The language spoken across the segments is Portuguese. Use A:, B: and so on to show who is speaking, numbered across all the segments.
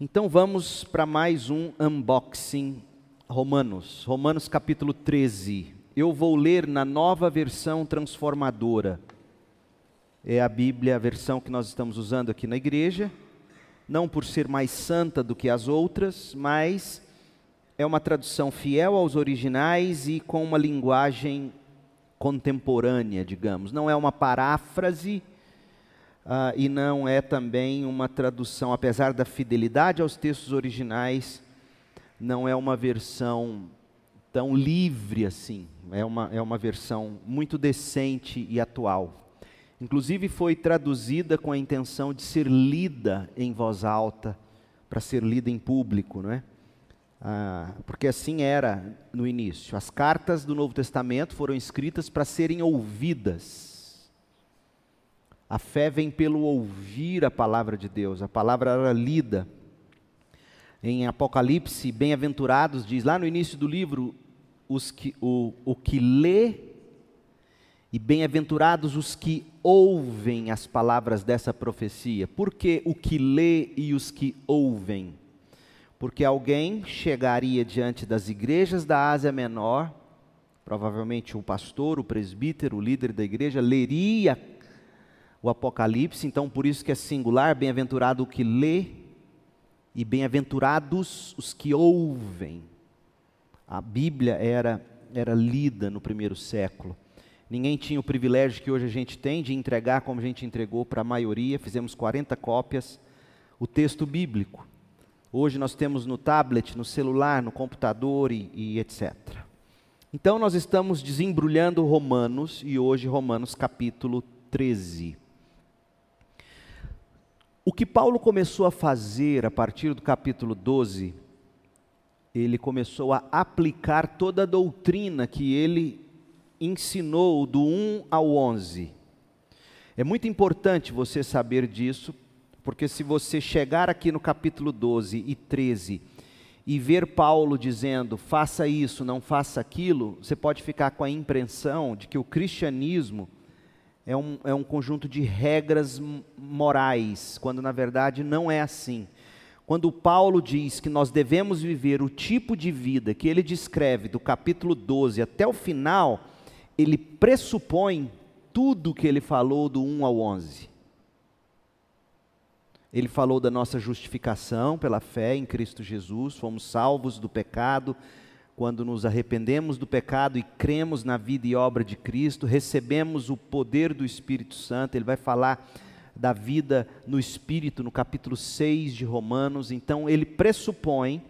A: Então vamos para mais um unboxing Romanos, Romanos capítulo 13. Eu vou ler na nova versão transformadora. É a Bíblia, a versão que nós estamos usando aqui na igreja, não por ser mais santa do que as outras, mas é uma tradução fiel aos originais e com uma linguagem contemporânea, digamos. Não é uma paráfrase uh, e não é também uma tradução, apesar da fidelidade aos textos originais, não é uma versão tão livre assim. É uma, é uma versão muito decente e atual. Inclusive foi traduzida com a intenção de ser lida em voz alta, para ser lida em público, não é? Ah, porque assim era no início. As cartas do Novo Testamento foram escritas para serem ouvidas a fé vem pelo ouvir a palavra de Deus, a palavra era lida. Em Apocalipse, bem-aventurados, diz lá no início do livro, os que, o, o que lê, e bem-aventurados os que ouvem as palavras dessa profecia. Por que o que lê e os que ouvem? Porque alguém chegaria diante das igrejas da Ásia Menor, provavelmente o pastor, o presbítero, o líder da igreja, leria o Apocalipse, então por isso que é singular, bem-aventurado o que lê e bem-aventurados os que ouvem. A Bíblia era era lida no primeiro século. Ninguém tinha o privilégio que hoje a gente tem de entregar como a gente entregou para a maioria, fizemos 40 cópias, o texto bíblico. Hoje nós temos no tablet, no celular, no computador e, e etc. Então nós estamos desembrulhando Romanos e hoje Romanos capítulo 13. O que Paulo começou a fazer a partir do capítulo 12, ele começou a aplicar toda a doutrina que ele ensinou do 1 ao 11. É muito importante você saber disso, porque se você chegar aqui no capítulo 12 e 13 e ver Paulo dizendo faça isso, não faça aquilo, você pode ficar com a impressão de que o cristianismo é um, é um conjunto de regras morais, quando na verdade não é assim. Quando Paulo diz que nós devemos viver o tipo de vida que ele descreve do capítulo 12 até o final, ele pressupõe tudo que ele falou do 1 ao 11. Ele falou da nossa justificação pela fé em Cristo Jesus, fomos salvos do pecado, quando nos arrependemos do pecado e cremos na vida e obra de Cristo, recebemos o poder do Espírito Santo, ele vai falar da vida no Espírito no capítulo 6 de Romanos, então ele pressupõe,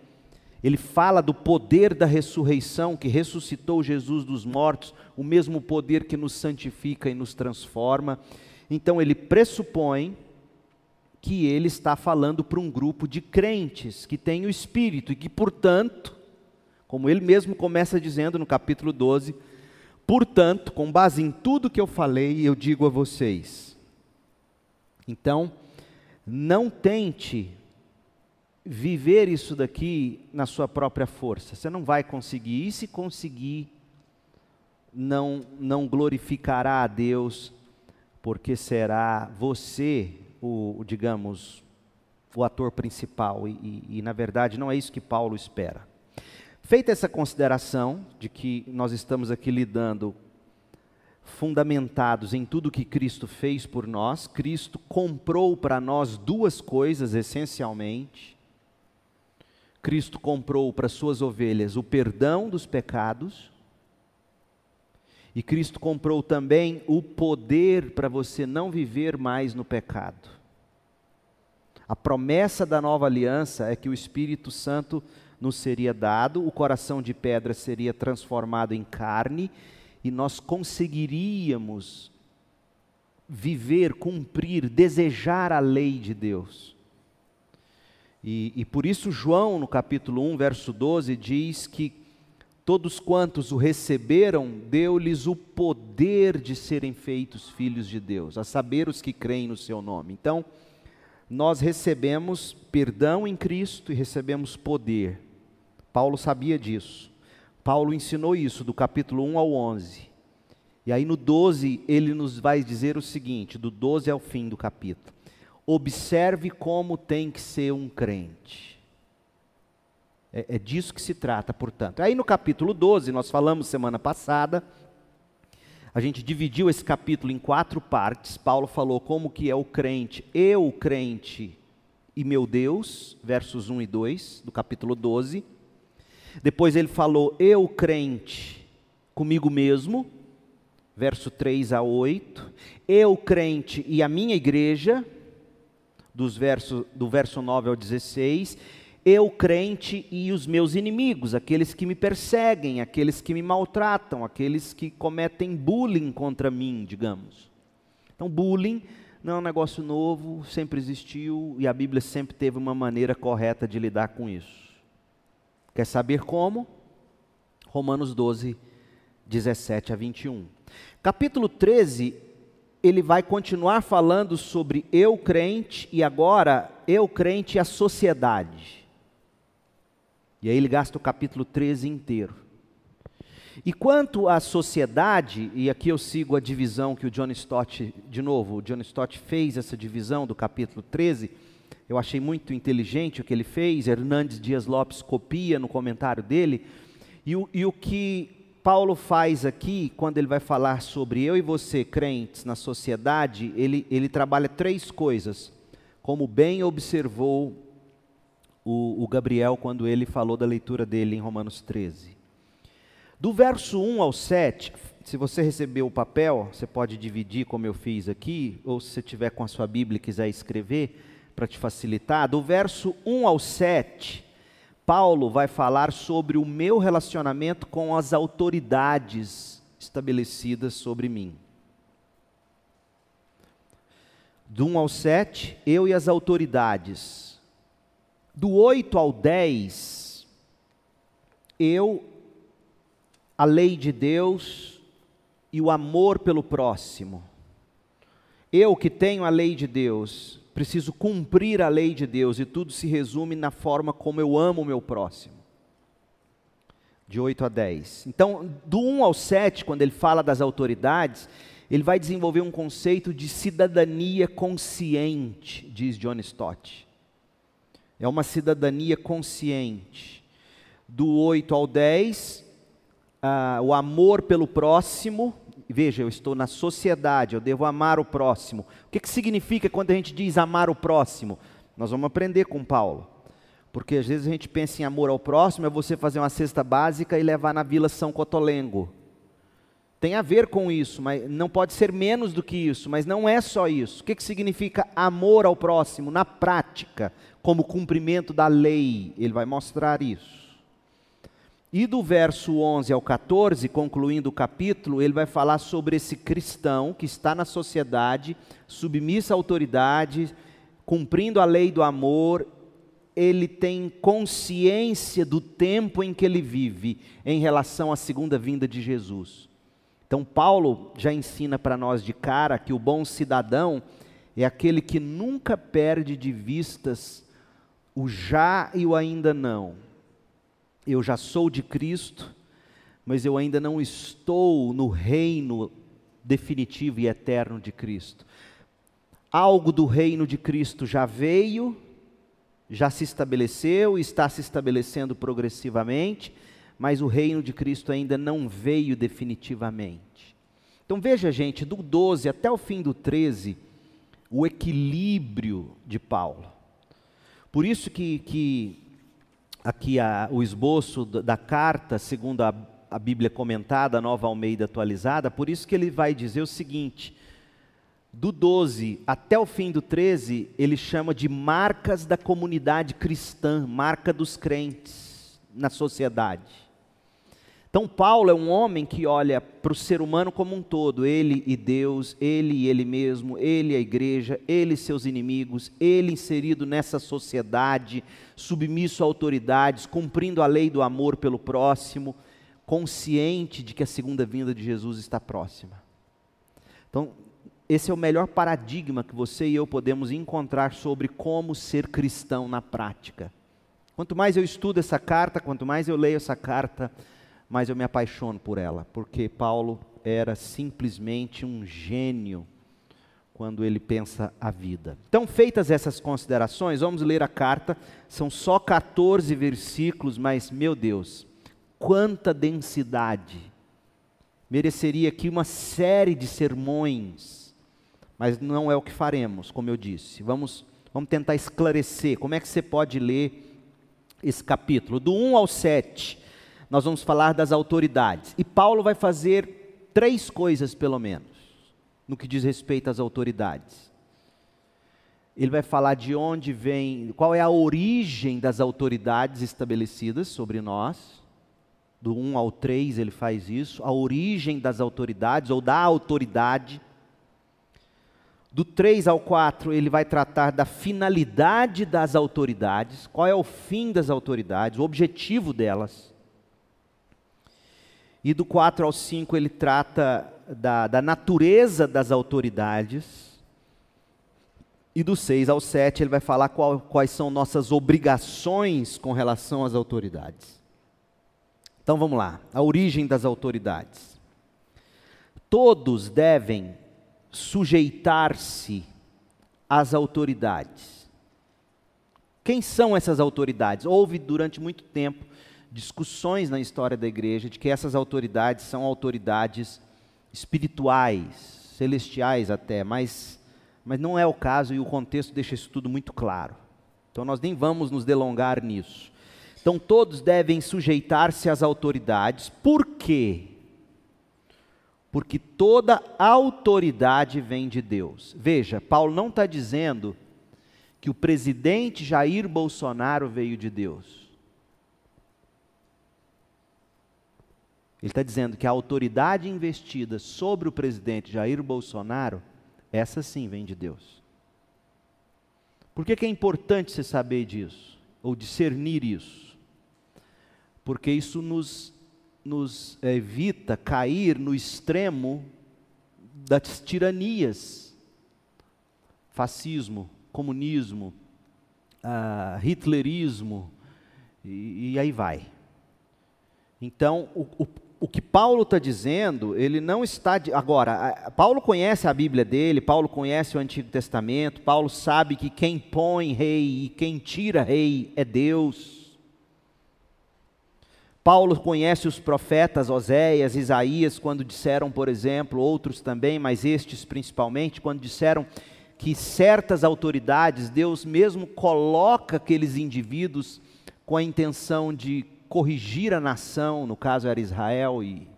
A: ele fala do poder da ressurreição que ressuscitou Jesus dos mortos, o mesmo poder que nos santifica e nos transforma. Então ele pressupõe que ele está falando para um grupo de crentes que tem o Espírito e que, portanto, como ele mesmo começa dizendo no capítulo 12: Portanto, com base em tudo que eu falei, eu digo a vocês. Então, não tente viver isso daqui na sua própria força. Você não vai conseguir. E se conseguir, não, não glorificará a Deus, porque será você o, digamos, o ator principal. E, e, e na verdade não é isso que Paulo espera. Feita essa consideração de que nós estamos aqui lidando fundamentados em tudo que Cristo fez por nós, Cristo comprou para nós duas coisas essencialmente. Cristo comprou para suas ovelhas o perdão dos pecados, e Cristo comprou também o poder para você não viver mais no pecado. A promessa da nova aliança é que o Espírito Santo nos seria dado, o coração de pedra seria transformado em carne e nós conseguiríamos viver, cumprir, desejar a lei de Deus. E, e, por isso, João, no capítulo 1, verso 12, diz que todos quantos o receberam, deu-lhes o poder de serem feitos filhos de Deus, a saber, os que creem no seu nome. Então, nós recebemos perdão em Cristo e recebemos poder. Paulo sabia disso. Paulo ensinou isso do capítulo 1 ao 11. E aí no 12 ele nos vai dizer o seguinte, do 12 ao fim do capítulo. observe como tem que ser um crente. É, é disso que se trata, portanto. Aí no capítulo 12, nós falamos semana passada, a gente dividiu esse capítulo em quatro partes. Paulo falou como que é o crente, eu crente e meu Deus, versos 1 e 2 do capítulo 12. Depois ele falou eu crente comigo mesmo, verso 3 a 8. Eu crente e a minha igreja, dos verso, do verso 9 ao 16 eu crente e os meus inimigos, aqueles que me perseguem, aqueles que me maltratam, aqueles que cometem bullying contra mim, digamos. Então, bullying não é um negócio novo, sempre existiu e a Bíblia sempre teve uma maneira correta de lidar com isso. Quer saber como? Romanos 12, 17 a 21. Capítulo 13, ele vai continuar falando sobre eu crente e agora eu crente e a sociedade. E aí ele gasta o capítulo 13 inteiro. E quanto à sociedade, e aqui eu sigo a divisão que o John Stott, de novo, o John Stott fez essa divisão do capítulo 13, eu achei muito inteligente o que ele fez, Hernandes Dias Lopes copia no comentário dele, e o, e o que Paulo faz aqui, quando ele vai falar sobre eu e você, crentes, na sociedade, ele, ele trabalha três coisas, como bem observou o, o Gabriel quando ele falou da leitura dele em Romanos 13. Do verso 1 ao 7, se você recebeu o papel, você pode dividir como eu fiz aqui, ou se você tiver com a sua Bíblia e quiser escrever, para te facilitar. Do verso 1 ao 7, Paulo vai falar sobre o meu relacionamento com as autoridades estabelecidas sobre mim. Do 1 ao 7, eu e as autoridades do 8 ao 10, eu, a lei de Deus e o amor pelo próximo. Eu que tenho a lei de Deus, preciso cumprir a lei de Deus e tudo se resume na forma como eu amo o meu próximo. De 8 a 10. Então, do 1 ao 7, quando ele fala das autoridades, ele vai desenvolver um conceito de cidadania consciente, diz John Stott é uma cidadania consciente. Do 8 ao 10, ah, o amor pelo próximo. Veja, eu estou na sociedade, eu devo amar o próximo. O que, que significa quando a gente diz amar o próximo? Nós vamos aprender com Paulo. Porque às vezes a gente pensa em amor ao próximo, é você fazer uma cesta básica e levar na Vila São Cotolengo. Tem a ver com isso, mas não pode ser menos do que isso, mas não é só isso. O que, que significa amor ao próximo na prática? como cumprimento da lei. Ele vai mostrar isso. E do verso 11 ao 14, concluindo o capítulo, ele vai falar sobre esse cristão que está na sociedade, submissa à autoridade, cumprindo a lei do amor, ele tem consciência do tempo em que ele vive em relação à segunda vinda de Jesus. Então, Paulo já ensina para nós de cara que o bom cidadão é aquele que nunca perde de vistas o já e o ainda não. Eu já sou de Cristo, mas eu ainda não estou no reino definitivo e eterno de Cristo. Algo do reino de Cristo já veio, já se estabeleceu, está se estabelecendo progressivamente, mas o reino de Cristo ainda não veio definitivamente. Então veja, gente, do 12 até o fim do 13, o equilíbrio de Paulo. Por isso que, que aqui a, o esboço da carta, segundo a, a Bíblia comentada, a nova Almeida atualizada, por isso que ele vai dizer o seguinte: do 12 até o fim do 13, ele chama de marcas da comunidade cristã, marca dos crentes na sociedade. Então, Paulo é um homem que olha para o ser humano como um todo, ele e Deus, ele e ele mesmo, ele e a igreja, ele e seus inimigos, ele inserido nessa sociedade, submisso a autoridades, cumprindo a lei do amor pelo próximo, consciente de que a segunda vinda de Jesus está próxima. Então, esse é o melhor paradigma que você e eu podemos encontrar sobre como ser cristão na prática. Quanto mais eu estudo essa carta, quanto mais eu leio essa carta, mas eu me apaixono por ela, porque Paulo era simplesmente um gênio quando ele pensa a vida. Então, feitas essas considerações, vamos ler a carta. São só 14 versículos, mas, meu Deus, quanta densidade! Mereceria aqui uma série de sermões, mas não é o que faremos, como eu disse. Vamos, vamos tentar esclarecer como é que você pode ler esse capítulo. Do 1 ao 7, nós vamos falar das autoridades. E Paulo vai fazer três coisas, pelo menos no que diz respeito às autoridades. Ele vai falar de onde vem, qual é a origem das autoridades estabelecidas sobre nós. Do 1 ao 3 ele faz isso, a origem das autoridades ou da autoridade. Do 3 ao 4 ele vai tratar da finalidade das autoridades, qual é o fim das autoridades, o objetivo delas. E do 4 ao 5 ele trata da, da natureza das autoridades. E do 6 ao 7 ele vai falar qual, quais são nossas obrigações com relação às autoridades. Então vamos lá, a origem das autoridades. Todos devem sujeitar-se às autoridades. Quem são essas autoridades? Houve durante muito tempo discussões na história da igreja de que essas autoridades são autoridades espirituais, celestiais até, mas, mas não é o caso e o contexto deixa isso tudo muito claro. Então nós nem vamos nos delongar nisso. Então todos devem sujeitar-se às autoridades, por quê? Porque toda autoridade vem de Deus. Veja, Paulo não está dizendo que o presidente Jair Bolsonaro veio de Deus. Ele está dizendo que a autoridade investida sobre o presidente Jair Bolsonaro, essa sim vem de Deus. Por que, que é importante você saber disso? Ou discernir isso? Porque isso nos, nos evita cair no extremo das tiranias fascismo, comunismo, uh, hitlerismo, e, e aí vai. Então, o, o, o que Paulo está dizendo, ele não está. De, agora, Paulo conhece a Bíblia dele, Paulo conhece o Antigo Testamento, Paulo sabe que quem põe rei e quem tira rei é Deus. Paulo conhece os profetas Oséias, Isaías, quando disseram, por exemplo, outros também, mas estes principalmente, quando disseram que certas autoridades, Deus mesmo coloca aqueles indivíduos com a intenção de corrigir a nação, no caso era Israel e,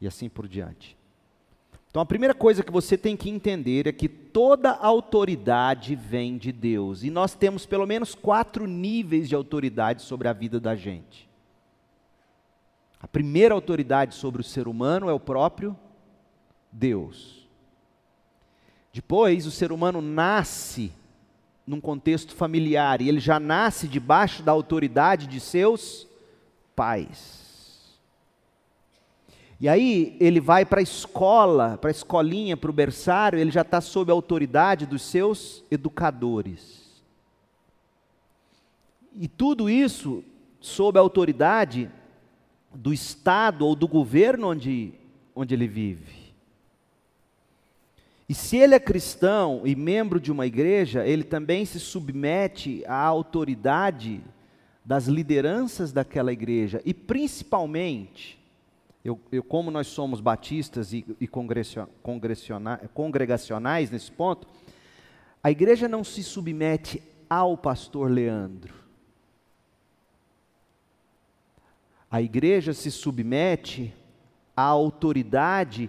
A: e assim por diante. Então a primeira coisa que você tem que entender é que toda autoridade vem de Deus. E nós temos pelo menos quatro níveis de autoridade sobre a vida da gente. A primeira autoridade sobre o ser humano é o próprio Deus. Depois, o ser humano nasce num contexto familiar e ele já nasce debaixo da autoridade de seus pais. E aí ele vai para a escola, para a escolinha, para o berçário, ele já está sob a autoridade dos seus educadores. E tudo isso sob a autoridade do Estado ou do governo onde, onde ele vive. E se ele é cristão e membro de uma igreja, ele também se submete à autoridade das lideranças daquela igreja e principalmente, eu, eu como nós somos batistas e, e congregacionais nesse ponto, a igreja não se submete ao pastor Leandro. A igreja se submete à autoridade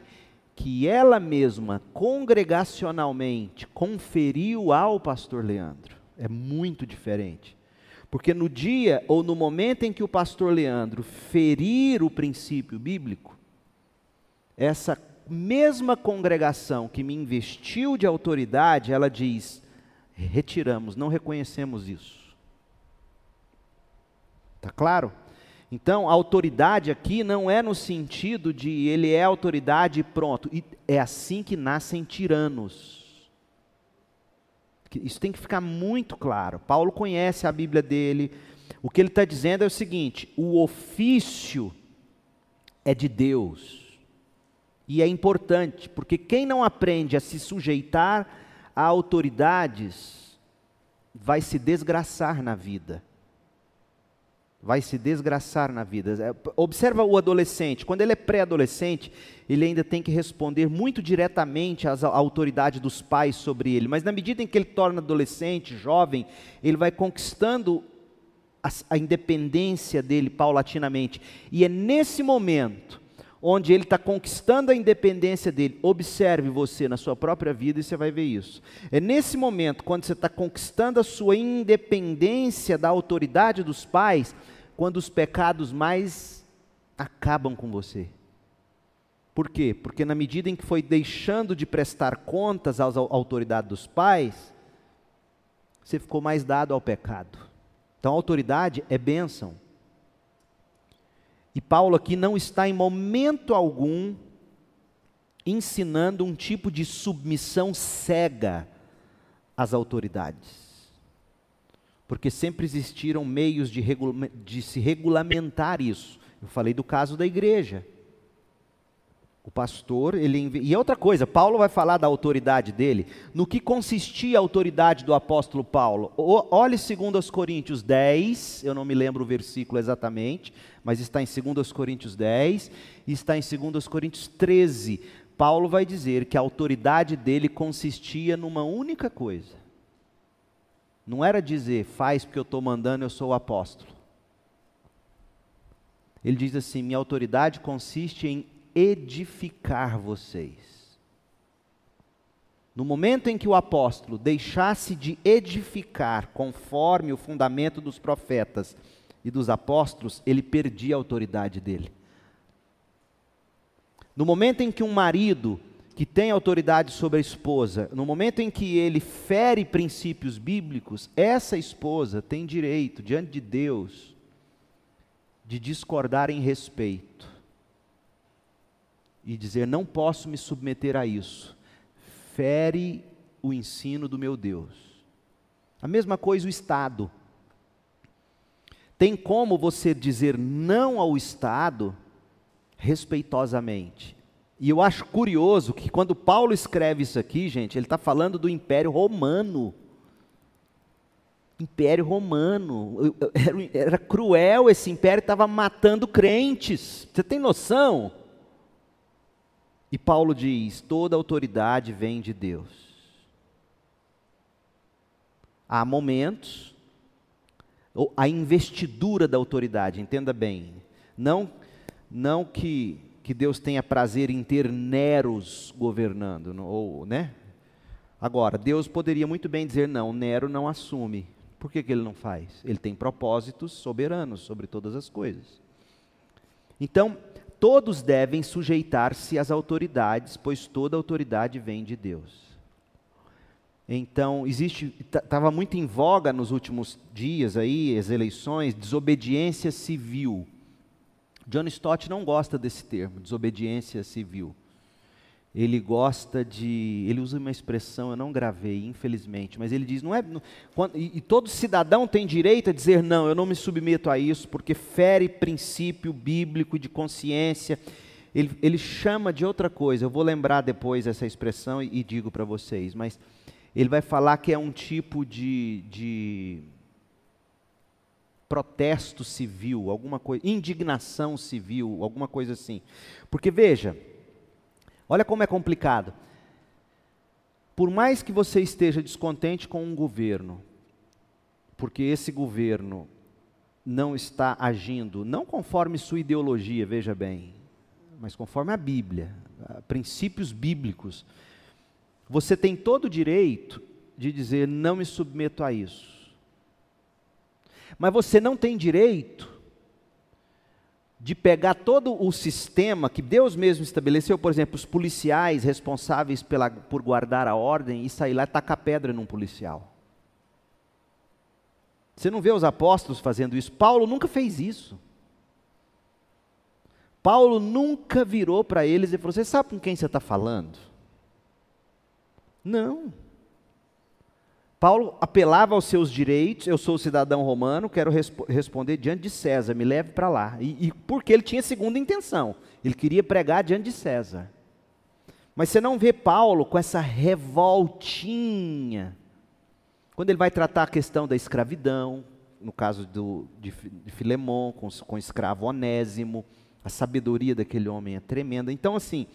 A: que ela mesma, congregacionalmente, conferiu ao pastor Leandro. É muito diferente. Porque no dia ou no momento em que o pastor Leandro ferir o princípio bíblico, essa mesma congregação que me investiu de autoridade, ela diz: retiramos, não reconhecemos isso. Está claro? Então, a autoridade aqui não é no sentido de ele é autoridade e pronto. E é assim que nascem tiranos. Isso tem que ficar muito claro. Paulo conhece a Bíblia dele. O que ele está dizendo é o seguinte: o ofício é de Deus. E é importante, porque quem não aprende a se sujeitar a autoridades vai se desgraçar na vida. Vai se desgraçar na vida. É, observa o adolescente, quando ele é pré-adolescente, ele ainda tem que responder muito diretamente às autoridades dos pais sobre ele. Mas na medida em que ele torna adolescente, jovem, ele vai conquistando a, a independência dele paulatinamente. E é nesse momento onde ele está conquistando a independência dele. Observe você na sua própria vida e você vai ver isso. É nesse momento, quando você está conquistando a sua independência da autoridade dos pais, quando os pecados mais acabam com você. Por quê? Porque na medida em que foi deixando de prestar contas à autoridade dos pais, você ficou mais dado ao pecado. Então, a autoridade é bênção. E Paulo aqui não está em momento algum ensinando um tipo de submissão cega às autoridades. Porque sempre existiram meios de, de se regulamentar isso. Eu falei do caso da igreja. O pastor, ele. E outra coisa, Paulo vai falar da autoridade dele. No que consistia a autoridade do apóstolo Paulo? Olhe 2 Coríntios 10, eu não me lembro o versículo exatamente, mas está em 2 Coríntios 10 e está em 2 Coríntios 13. Paulo vai dizer que a autoridade dele consistia numa única coisa. Não era dizer, faz porque eu estou mandando, eu sou o apóstolo. Ele diz assim: minha autoridade consiste em edificar vocês. No momento em que o apóstolo deixasse de edificar conforme o fundamento dos profetas e dos apóstolos, ele perdia a autoridade dele. No momento em que um marido que tem autoridade sobre a esposa, no momento em que ele fere princípios bíblicos, essa esposa tem direito diante de Deus de discordar em respeito e dizer: não posso me submeter a isso. Fere o ensino do meu Deus. A mesma coisa o Estado. Tem como você dizer não ao Estado respeitosamente. E eu acho curioso que quando Paulo escreve isso aqui, gente, ele está falando do Império Romano. Império Romano. Era, cruel, esse império estava matando crentes. Você tem noção? E Paulo diz: toda autoridade vem de Deus. Há momentos, a investidura da autoridade, entenda bem, não, não que, que Deus tenha prazer em ter Neros governando, ou, né? Agora, Deus poderia muito bem dizer: não, Nero não assume. Por que, que ele não faz? Ele tem propósitos soberanos sobre todas as coisas. Então, todos devem sujeitar-se às autoridades, pois toda autoridade vem de Deus. Então, existe, estava muito em voga nos últimos dias aí, as eleições, desobediência civil. John Stott não gosta desse termo, desobediência civil ele gosta de. Ele usa uma expressão, eu não gravei, infelizmente, mas ele diz: não é. Não, quando, e, e, todo cidadão tem direito a dizer: não, eu não me submeto a isso, porque fere princípio bíblico de consciência. Ele, ele chama de outra coisa, eu vou lembrar depois essa expressão e, e digo para vocês, mas ele vai falar que é um tipo de, de protesto civil, alguma coisa, indignação civil, alguma coisa assim. Porque veja Olha como é complicado. Por mais que você esteja descontente com um governo, porque esse governo não está agindo, não conforme sua ideologia, veja bem, mas conforme a Bíblia, princípios bíblicos, você tem todo o direito de dizer: não me submeto a isso. Mas você não tem direito de pegar todo o sistema que Deus mesmo estabeleceu, por exemplo, os policiais responsáveis pela, por guardar a ordem e sair lá e tacar pedra num policial. Você não vê os apóstolos fazendo isso. Paulo nunca fez isso. Paulo nunca virou para eles e falou: Você sabe com quem você está falando? Não. Paulo apelava aos seus direitos, eu sou cidadão romano, quero resp responder diante de César, me leve para lá. E, e, porque ele tinha segunda intenção, ele queria pregar diante de César. Mas você não vê Paulo com essa revoltinha. Quando ele vai tratar a questão da escravidão, no caso do, de, de Filemão, com, com o escravo Onésimo, a sabedoria daquele homem é tremenda. Então, assim,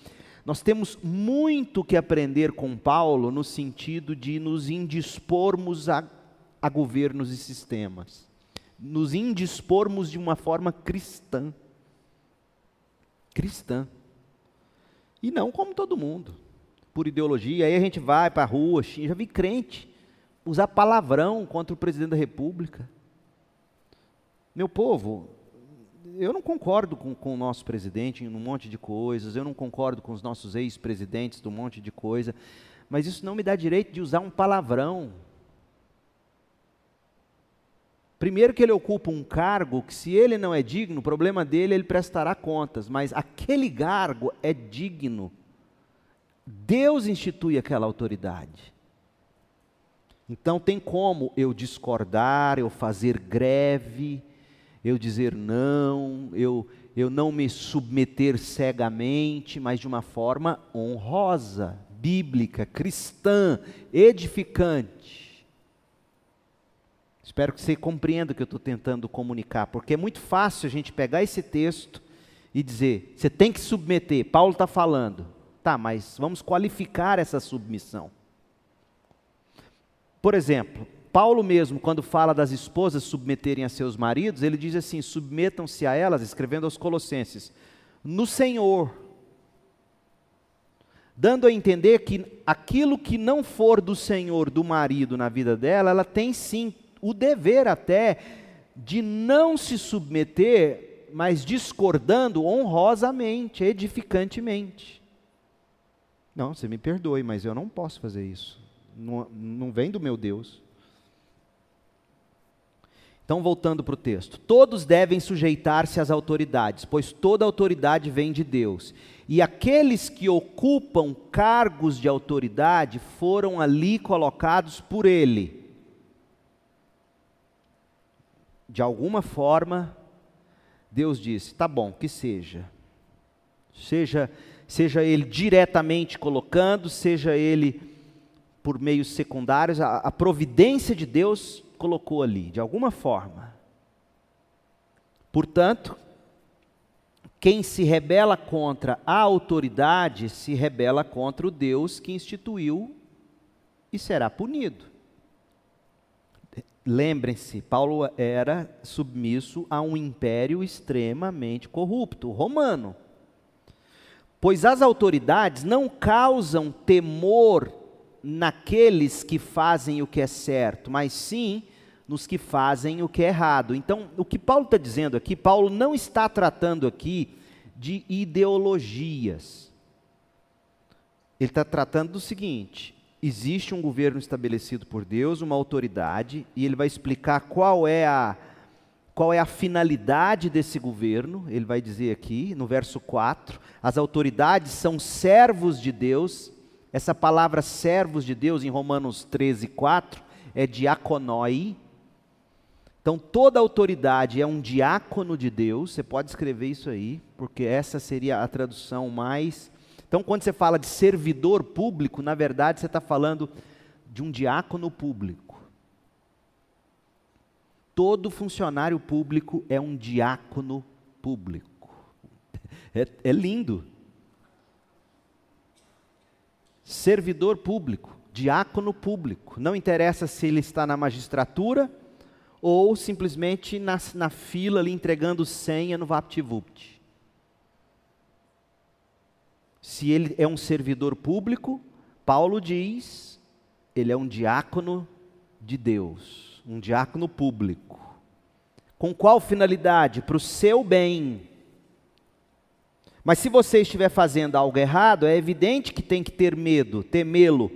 A: nós temos muito que aprender com Paulo no sentido de nos indispormos a, a governos e sistemas, nos indispormos de uma forma cristã. Cristã. E não como todo mundo, por ideologia. Aí a gente vai para a rua, já vi crente usar palavrão contra o presidente da República. Meu povo, eu não concordo com, com, o nosso presidente em um monte de coisas, eu não concordo com os nossos ex-presidentes de um monte de coisa, mas isso não me dá direito de usar um palavrão. Primeiro que ele ocupa um cargo que se ele não é digno, o problema dele ele prestará contas, mas aquele cargo é digno. Deus institui aquela autoridade. Então tem como eu discordar, eu fazer greve, eu dizer não, eu, eu não me submeter cegamente, mas de uma forma honrosa, bíblica, cristã, edificante. Espero que você compreenda o que eu estou tentando comunicar, porque é muito fácil a gente pegar esse texto e dizer: você tem que submeter. Paulo está falando. Tá, mas vamos qualificar essa submissão. Por exemplo, Paulo mesmo, quando fala das esposas submeterem a seus maridos, ele diz assim: submetam-se a elas, escrevendo aos Colossenses, no Senhor. Dando a entender que aquilo que não for do Senhor, do marido na vida dela, ela tem sim o dever até de não se submeter, mas discordando honrosamente, edificantemente. Não, você me perdoe, mas eu não posso fazer isso. Não, não vem do meu Deus. Então, voltando para o texto: todos devem sujeitar-se às autoridades, pois toda autoridade vem de Deus. E aqueles que ocupam cargos de autoridade foram ali colocados por Ele. De alguma forma, Deus disse: tá bom, que seja. Seja, seja Ele diretamente colocando, seja Ele por meios secundários, a, a providência de Deus colocou ali, de alguma forma. Portanto, quem se rebela contra a autoridade se rebela contra o Deus que instituiu e será punido. Lembrem-se, Paulo era submisso a um império extremamente corrupto, romano. Pois as autoridades não causam temor naqueles que fazem o que é certo, mas sim nos que fazem o que é errado. Então, o que Paulo está dizendo aqui, Paulo não está tratando aqui de ideologias. Ele está tratando do seguinte: existe um governo estabelecido por Deus, uma autoridade, e ele vai explicar qual é a qual é a finalidade desse governo. Ele vai dizer aqui no verso 4: as autoridades são servos de Deus. Essa palavra servos de Deus em Romanos 13, 4 é diaconoi, então, toda autoridade é um diácono de Deus, você pode escrever isso aí, porque essa seria a tradução mais. Então, quando você fala de servidor público, na verdade você está falando de um diácono público. Todo funcionário público é um diácono público. É, é lindo. Servidor público, diácono público. Não interessa se ele está na magistratura ou simplesmente na, na fila ali entregando senha no VaptVupt. Se ele é um servidor público, Paulo diz, ele é um diácono de Deus, um diácono público. Com qual finalidade? Para o seu bem. Mas se você estiver fazendo algo errado, é evidente que tem que ter medo, temê-lo,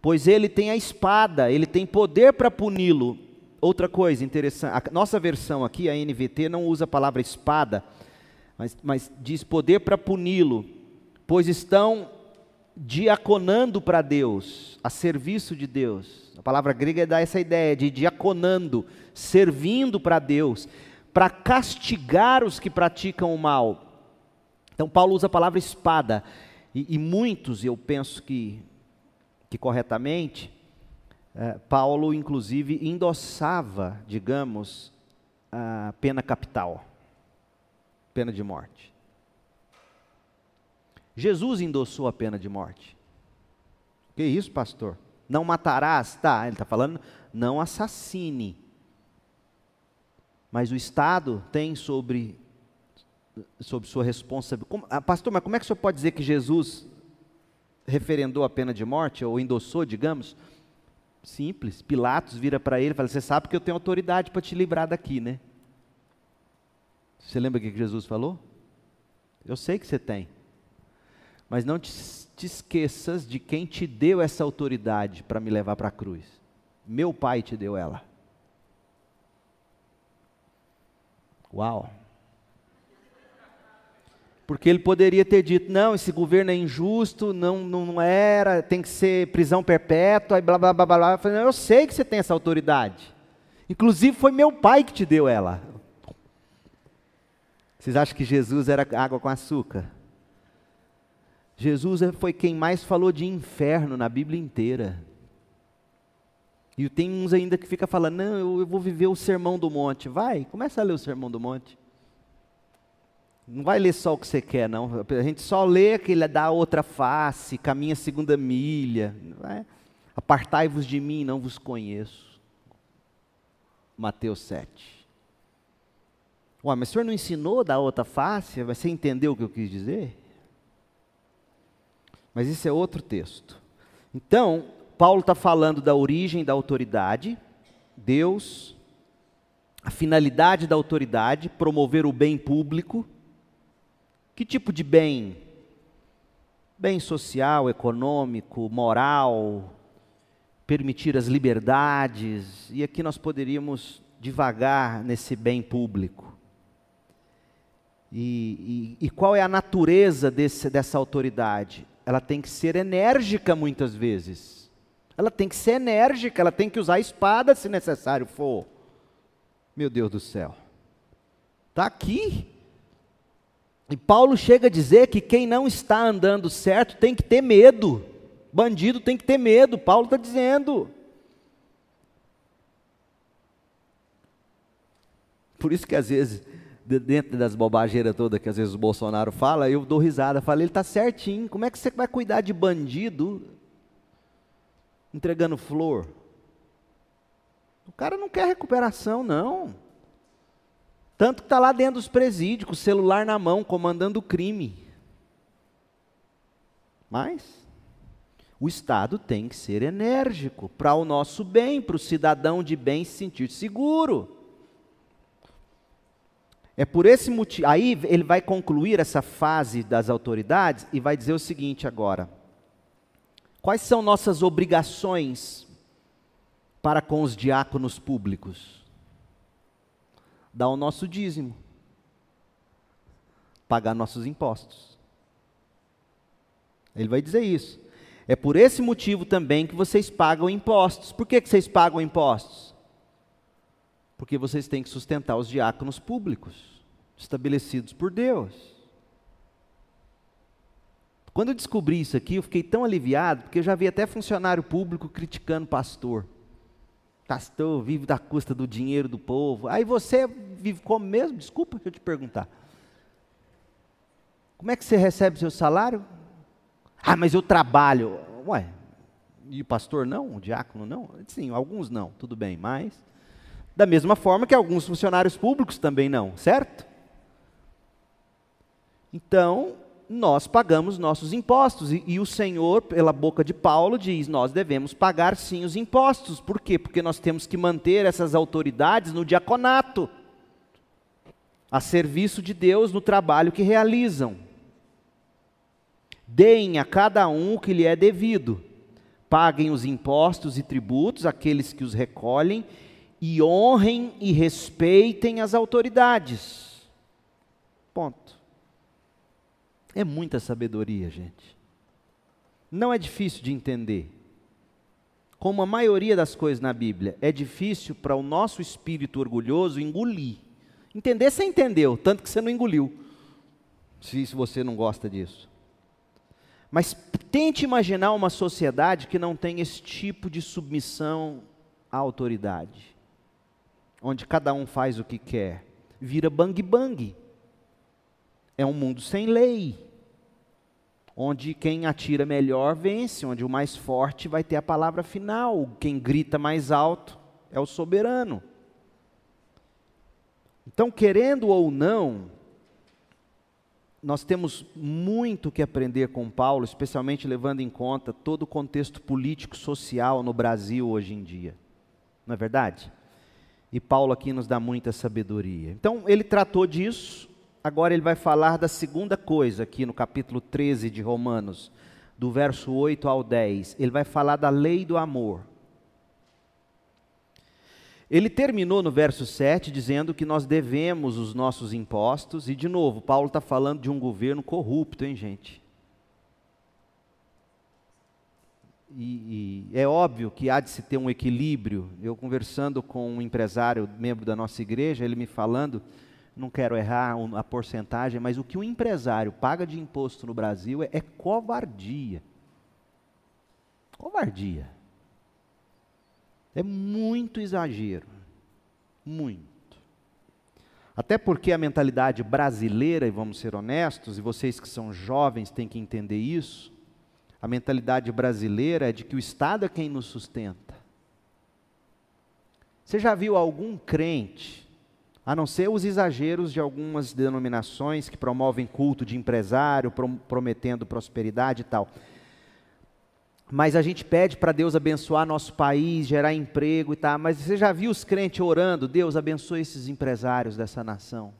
A: pois ele tem a espada, ele tem poder para puni-lo. Outra coisa interessante, a nossa versão aqui, a NVT, não usa a palavra espada, mas, mas diz poder para puni-lo, pois estão diaconando para Deus, a serviço de Deus. A palavra grega dá essa ideia de diaconando, servindo para Deus, para castigar os que praticam o mal. Então Paulo usa a palavra espada. E, e muitos, eu penso que, que corretamente, é, Paulo, inclusive, endossava, digamos, a pena capital, pena de morte. Jesus endossou a pena de morte. Que isso, pastor? Não matarás? Tá, ele está falando, não assassine. Mas o Estado tem sobre, sobre sua responsabilidade. Ah, pastor, mas como é que o senhor pode dizer que Jesus referendou a pena de morte, ou endossou, digamos? Simples. Pilatos vira para ele e fala: Você sabe que eu tenho autoridade para te livrar daqui, né? Você lembra o que Jesus falou? Eu sei que você tem. Mas não te, te esqueças de quem te deu essa autoridade para me levar para a cruz. Meu pai te deu ela. Uau! Porque ele poderia ter dito: não, esse governo é injusto, não, não era, tem que ser prisão perpétua, e blá blá blá blá. Eu, falei, eu sei que você tem essa autoridade. Inclusive foi meu pai que te deu ela. Vocês acham que Jesus era água com açúcar? Jesus foi quem mais falou de inferno na Bíblia inteira. E tem uns ainda que fica falando, não, eu vou viver o sermão do monte. Vai, começa a ler o sermão do monte. Não vai ler só o que você quer, não. A gente só lê aquele dá outra face, caminha segunda milha. Apartai-vos de mim, não vos conheço. Mateus 7. Ué, mas o senhor não ensinou da outra face? Você entendeu o que eu quis dizer? Mas isso é outro texto. Então, Paulo está falando da origem da autoridade, Deus, a finalidade da autoridade, promover o bem público. Que tipo de bem? Bem social, econômico, moral, permitir as liberdades, e aqui nós poderíamos devagar nesse bem público. E, e, e qual é a natureza desse, dessa autoridade? ela tem que ser enérgica muitas vezes. Ela tem que ser enérgica, ela tem que usar a espada se necessário for. Meu Deus do céu. Está aqui. E Paulo chega a dizer que quem não está andando certo tem que ter medo. Bandido tem que ter medo. Paulo está dizendo. Por isso que às vezes dentro das bobageiras todas que às vezes o Bolsonaro fala, eu dou risada, falo, ele está certinho, como é que você vai cuidar de bandido entregando flor? O cara não quer recuperação, não. Tanto que está lá dentro dos presídios, com o celular na mão, comandando o crime. Mas o Estado tem que ser enérgico para o nosso bem, para o cidadão de bem se sentir seguro. É por esse motivo. Aí ele vai concluir essa fase das autoridades e vai dizer o seguinte agora: Quais são nossas obrigações para com os diáconos públicos? Dar o nosso dízimo, pagar nossos impostos. Ele vai dizer isso. É por esse motivo também que vocês pagam impostos. Por que, que vocês pagam impostos? Porque vocês têm que sustentar os diáconos públicos, estabelecidos por Deus. Quando eu descobri isso aqui, eu fiquei tão aliviado, porque eu já vi até funcionário público criticando pastor. Pastor vive da custa do dinheiro do povo. Aí você vive como mesmo? Desculpa, deixa eu te perguntar. Como é que você recebe seu salário? Ah, mas eu trabalho. Ué, e o pastor não? O diácono não? Sim, alguns não, tudo bem, mas da mesma forma que alguns funcionários públicos também não, certo? Então, nós pagamos nossos impostos. E, e, o Senhor, pela boca de Paulo, diz: nós devemos pagar sim os impostos. Por quê? Porque nós temos que manter essas autoridades no diaconato, a serviço de Deus no trabalho que realizam. Deem a cada um o que lhe é devido. Paguem os impostos e tributos, aqueles que os recolhem, e honrem e respeitem as autoridades. Ponto. É muita sabedoria, gente. Não é difícil de entender. Como a maioria das coisas na Bíblia, é difícil para o nosso espírito orgulhoso engolir. Entender você entendeu, tanto que você não engoliu. Se você não gosta disso. Mas tente imaginar uma sociedade que não tem esse tipo de submissão à autoridade, onde cada um faz o que quer. Vira bang bang. É um mundo sem lei, onde quem atira melhor vence, onde o mais forte vai ter a palavra final, quem grita mais alto é o soberano. Então, querendo ou não, nós temos muito que aprender com Paulo, especialmente levando em conta todo o contexto político social no Brasil hoje em dia. Não é verdade? E Paulo aqui nos dá muita sabedoria. Então, ele tratou disso, agora ele vai falar da segunda coisa aqui no capítulo 13 de Romanos, do verso 8 ao 10. Ele vai falar da lei do amor. Ele terminou no verso 7 dizendo que nós devemos os nossos impostos, e de novo, Paulo está falando de um governo corrupto, hein, gente? E, e, é óbvio que há de se ter um equilíbrio. Eu conversando com um empresário, membro da nossa igreja, ele me falando, não quero errar a porcentagem, mas o que um empresário paga de imposto no Brasil é, é covardia. Covardia. É muito exagero. Muito. Até porque a mentalidade brasileira, e vamos ser honestos, e vocês que são jovens têm que entender isso, a mentalidade brasileira é de que o Estado é quem nos sustenta. Você já viu algum crente, a não ser os exageros de algumas denominações que promovem culto de empresário, prometendo prosperidade e tal, mas a gente pede para Deus abençoar nosso país, gerar emprego e tal. Mas você já viu os crentes orando? Deus abençoe esses empresários dessa nação.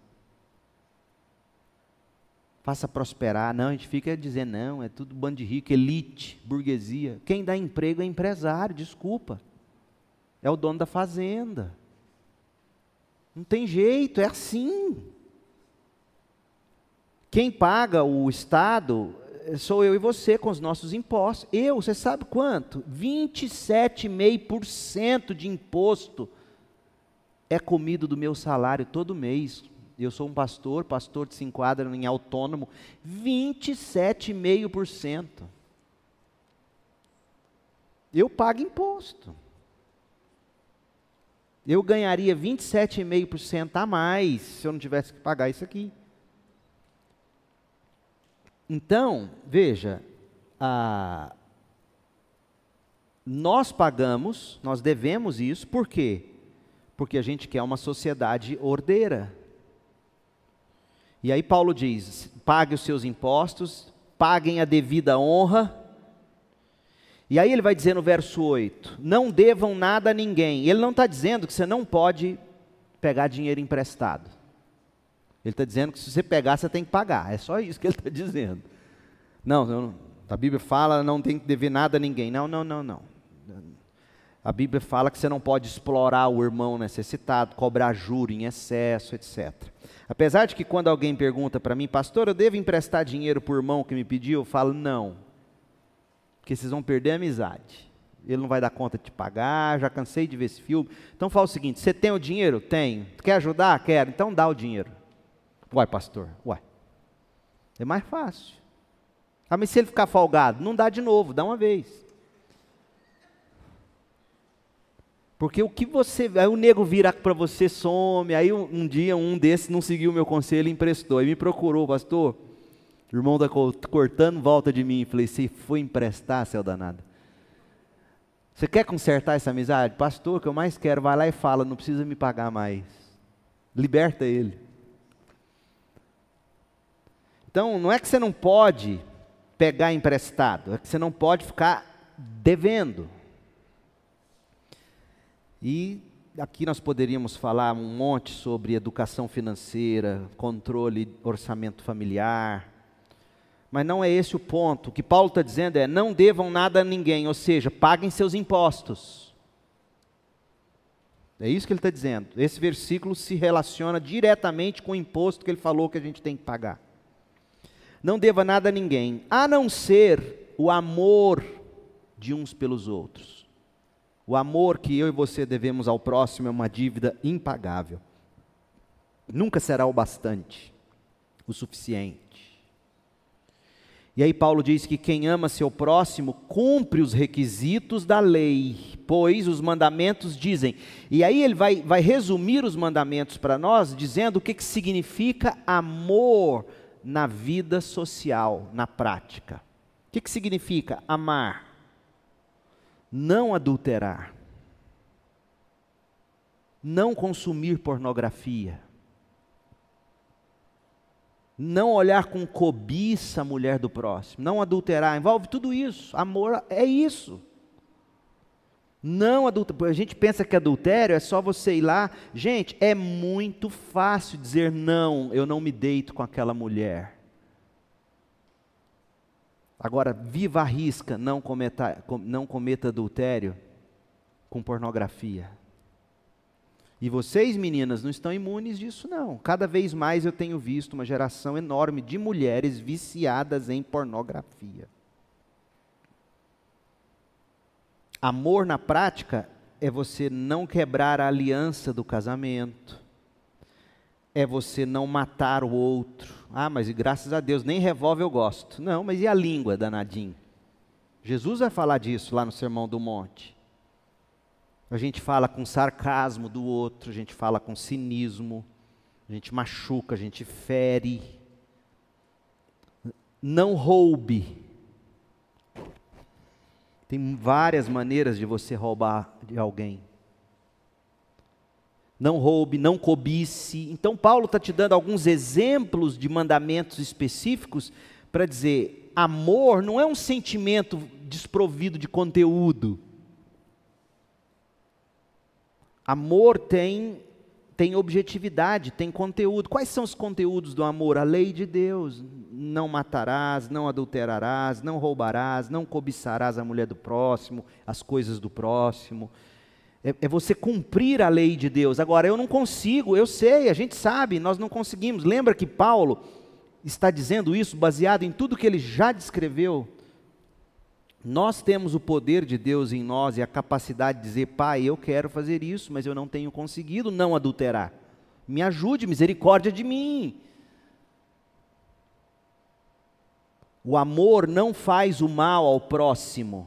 A: Faça prosperar. Não, a gente fica dizendo, não, é tudo bando de rico, elite, burguesia. Quem dá emprego é empresário, desculpa. É o dono da fazenda. Não tem jeito, é assim. Quem paga o Estado sou eu e você com os nossos impostos. Eu, você sabe quanto? 27,5% de imposto é comido do meu salário todo mês. Eu sou um pastor, pastor que se enquadra em autônomo, 27,5%. Eu pago imposto. Eu ganharia 27,5% a mais se eu não tivesse que pagar isso aqui. Então, veja, nós pagamos, nós devemos isso, por quê? Porque a gente quer uma sociedade ordeira. E aí Paulo diz: pague os seus impostos, paguem a devida honra. E aí ele vai dizer no verso 8: não devam nada a ninguém. Ele não está dizendo que você não pode pegar dinheiro emprestado. Ele está dizendo que se você pegar, você tem que pagar. É só isso que ele está dizendo. Não, a Bíblia fala não tem que dever nada a ninguém. Não, não, não, não. A Bíblia fala que você não pode explorar o irmão necessitado, cobrar juro em excesso, etc. Apesar de que quando alguém pergunta para mim, pastor, eu devo emprestar dinheiro para o irmão que me pediu? Eu falo, não. Porque vocês vão perder a amizade. Ele não vai dar conta de te pagar, já cansei de ver esse filme. Então fala o seguinte: você tem o dinheiro? Tenho. Quer ajudar? Quero. Então dá o dinheiro. Uai, pastor, uai. É mais fácil. Ah, mas se ele ficar folgado, não dá de novo, dá uma vez. Porque o que você. Aí o nego vira para você, some. Aí um, um, dia um desses não seguiu o meu conselho e emprestou. Aí me procurou, pastor. O irmão está cortando, volta de mim. Falei, você foi emprestar, seu danado. Você quer consertar essa amizade? Pastor, o que eu mais quero, vai lá e fala, não precisa me pagar mais. Liberta ele. Então, não é que você não pode pegar emprestado, é que você não pode ficar devendo. E aqui nós poderíamos falar um monte sobre educação financeira, controle, orçamento familiar. Mas não é esse o ponto. O que Paulo está dizendo é: não devam nada a ninguém, ou seja, paguem seus impostos. É isso que ele está dizendo. Esse versículo se relaciona diretamente com o imposto que ele falou que a gente tem que pagar não deva nada a ninguém, a não ser o amor de uns pelos outros. O amor que eu e você devemos ao próximo é uma dívida impagável. Nunca será o bastante, o suficiente. E aí Paulo diz que quem ama seu próximo cumpre os requisitos da lei, pois os mandamentos dizem. E aí ele vai, vai resumir os mandamentos para nós, dizendo o que, que significa amor na vida social, na prática. O que, que significa amar? Não adulterar, não consumir pornografia, não olhar com cobiça a mulher do próximo, não adulterar, envolve tudo isso. Amor é isso. Não adulterar. A gente pensa que adultério é só você ir lá. Gente, é muito fácil dizer não, eu não me deito com aquela mulher. Agora, viva a risca, não cometa, não cometa adultério com pornografia. E vocês, meninas, não estão imunes disso, não. Cada vez mais eu tenho visto uma geração enorme de mulheres viciadas em pornografia. Amor na prática é você não quebrar a aliança do casamento, é você não matar o outro. Ah, mas graças a Deus, nem revólver eu gosto. Não, mas e a língua, danadinho? Jesus vai falar disso lá no Sermão do Monte. A gente fala com sarcasmo do outro, a gente fala com cinismo, a gente machuca, a gente fere. Não roube. Tem várias maneiras de você roubar de alguém. Não roube, não cobice. Então, Paulo está te dando alguns exemplos de mandamentos específicos para dizer: amor não é um sentimento desprovido de conteúdo. Amor tem tem objetividade, tem conteúdo. Quais são os conteúdos do amor? A lei de Deus. Não matarás, não adulterarás, não roubarás, não cobiçarás a mulher do próximo, as coisas do próximo. É, é, você cumprir a lei de Deus. Agora, eu não consigo, eu sei, a gente sabe, nós não conseguimos. Lembra que Paulo está dizendo isso baseado em tudo que ele já descreveu nós temos o poder de Deus em nós e a capacidade de dizer, Pai, eu quero fazer isso, mas eu não tenho conseguido não adulterar. Me ajude, misericórdia de mim. O amor não faz o mal ao próximo.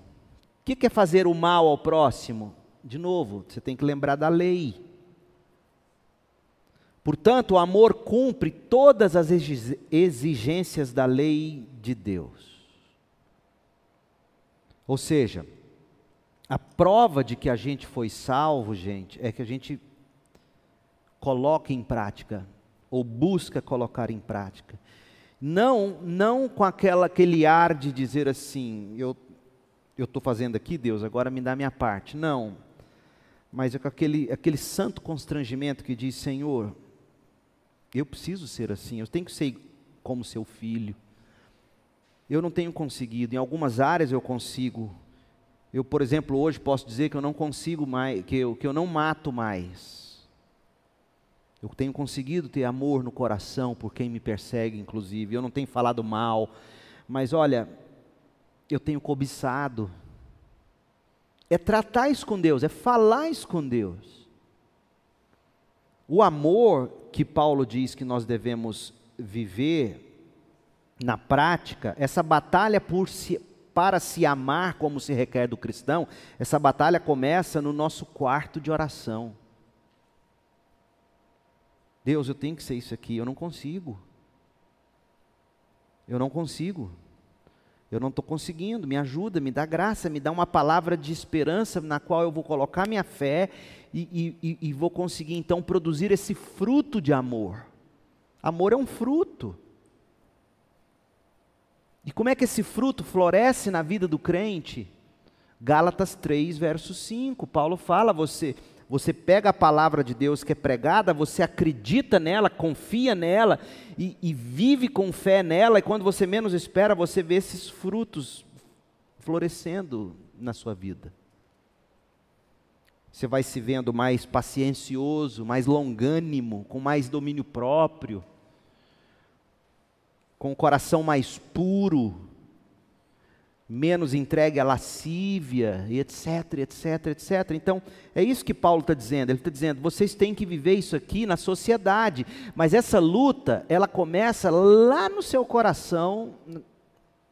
A: O que é fazer o mal ao próximo? De novo, você tem que lembrar da lei. Portanto, o amor cumpre todas as exigências da lei de Deus. Ou seja, a prova de que a gente foi salvo, gente, é que a gente coloca em prática ou busca colocar em prática. Não, não com aquela aquele ar de dizer assim, eu eu estou fazendo aqui, Deus, agora me dá a minha parte. Não. Mas é com aquele, aquele santo constrangimento que diz, Senhor, eu preciso ser assim, eu tenho que ser como seu filho eu não tenho conseguido. Em algumas áreas eu consigo. Eu, por exemplo, hoje posso dizer que eu não consigo mais, que eu, que eu não mato mais. Eu tenho conseguido ter amor no coração por quem me persegue, inclusive. Eu não tenho falado mal, mas olha, eu tenho cobiçado. É tratar isso com Deus, é falar isso com Deus. O amor que Paulo diz que nós devemos viver na prática, essa batalha se, para se amar como se requer do cristão, essa batalha começa no nosso quarto de oração. Deus, eu tenho que ser isso aqui, eu não consigo. Eu não consigo. Eu não estou conseguindo, me ajuda, me dá graça, me dá uma palavra de esperança na qual eu vou colocar minha fé e, e, e vou conseguir então produzir esse fruto de amor. Amor é um fruto. E como é que esse fruto floresce na vida do crente? Gálatas 3, verso 5. Paulo fala: você, você pega a palavra de Deus que é pregada, você acredita nela, confia nela e, e vive com fé nela, e quando você menos espera, você vê esses frutos florescendo na sua vida. Você vai se vendo mais paciencioso, mais longânimo, com mais domínio próprio com o coração mais puro, menos entregue à lascívia, e etc, etc, etc. Então, é isso que Paulo está dizendo. Ele está dizendo: vocês têm que viver isso aqui na sociedade, mas essa luta, ela começa lá no seu coração,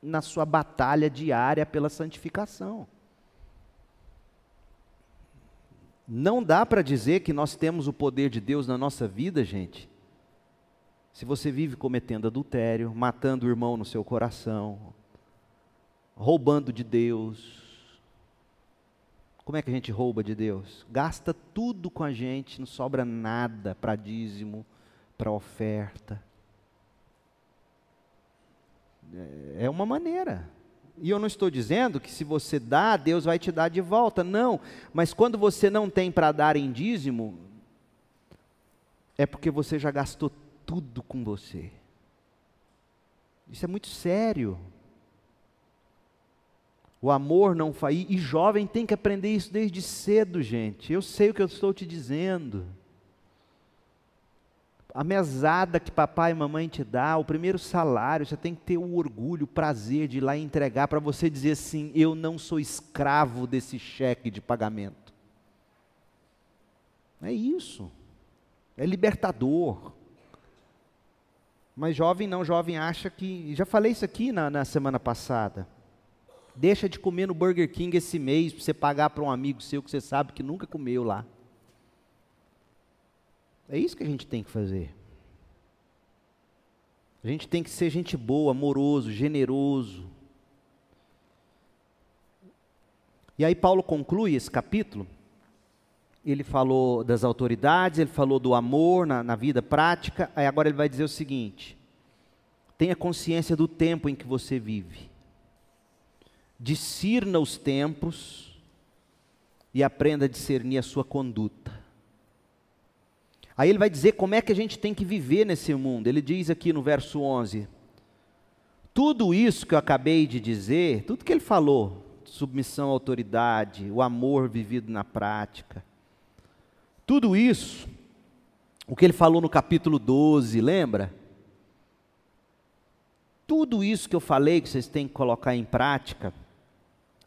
A: na sua batalha diária pela santificação. Não dá para dizer que nós temos o poder de Deus na nossa vida, gente, se você vive cometendo adultério, matando o irmão no seu coração, roubando de Deus. Como é que a gente rouba de Deus? Gasta tudo com a gente, não sobra nada para dízimo, para oferta. É, é uma maneira. E eu não estou dizendo que se você dá, Deus vai te dar de volta. Não. Mas quando você não tem para dar em dízimo, é porque você já gastou tudo com você. Isso é muito sério. O amor não faz. E jovem tem que aprender isso desde cedo, gente. Eu sei o que eu estou te dizendo a mesada que papai e mamãe te dá, o primeiro salário, você tem que ter o orgulho, o prazer de ir lá entregar para você dizer assim: eu não sou escravo desse cheque de pagamento. É isso. É libertador. Mas jovem não, jovem acha que. Já falei isso aqui na, na semana passada. Deixa de comer no Burger King esse mês para você pagar para um amigo seu que você sabe que nunca comeu lá. É isso que a gente tem que fazer. A gente tem que ser gente boa, amoroso, generoso. E aí Paulo conclui esse capítulo. Ele falou das autoridades, ele falou do amor na, na vida prática. Aí agora ele vai dizer o seguinte: tenha consciência do tempo em que você vive. Discirna os tempos e aprenda a discernir a sua conduta. Aí ele vai dizer como é que a gente tem que viver nesse mundo. Ele diz aqui no verso 11: Tudo isso que eu acabei de dizer, tudo que ele falou, submissão à autoridade, o amor vivido na prática, tudo isso, o que ele falou no capítulo 12, lembra? Tudo isso que eu falei que vocês têm que colocar em prática,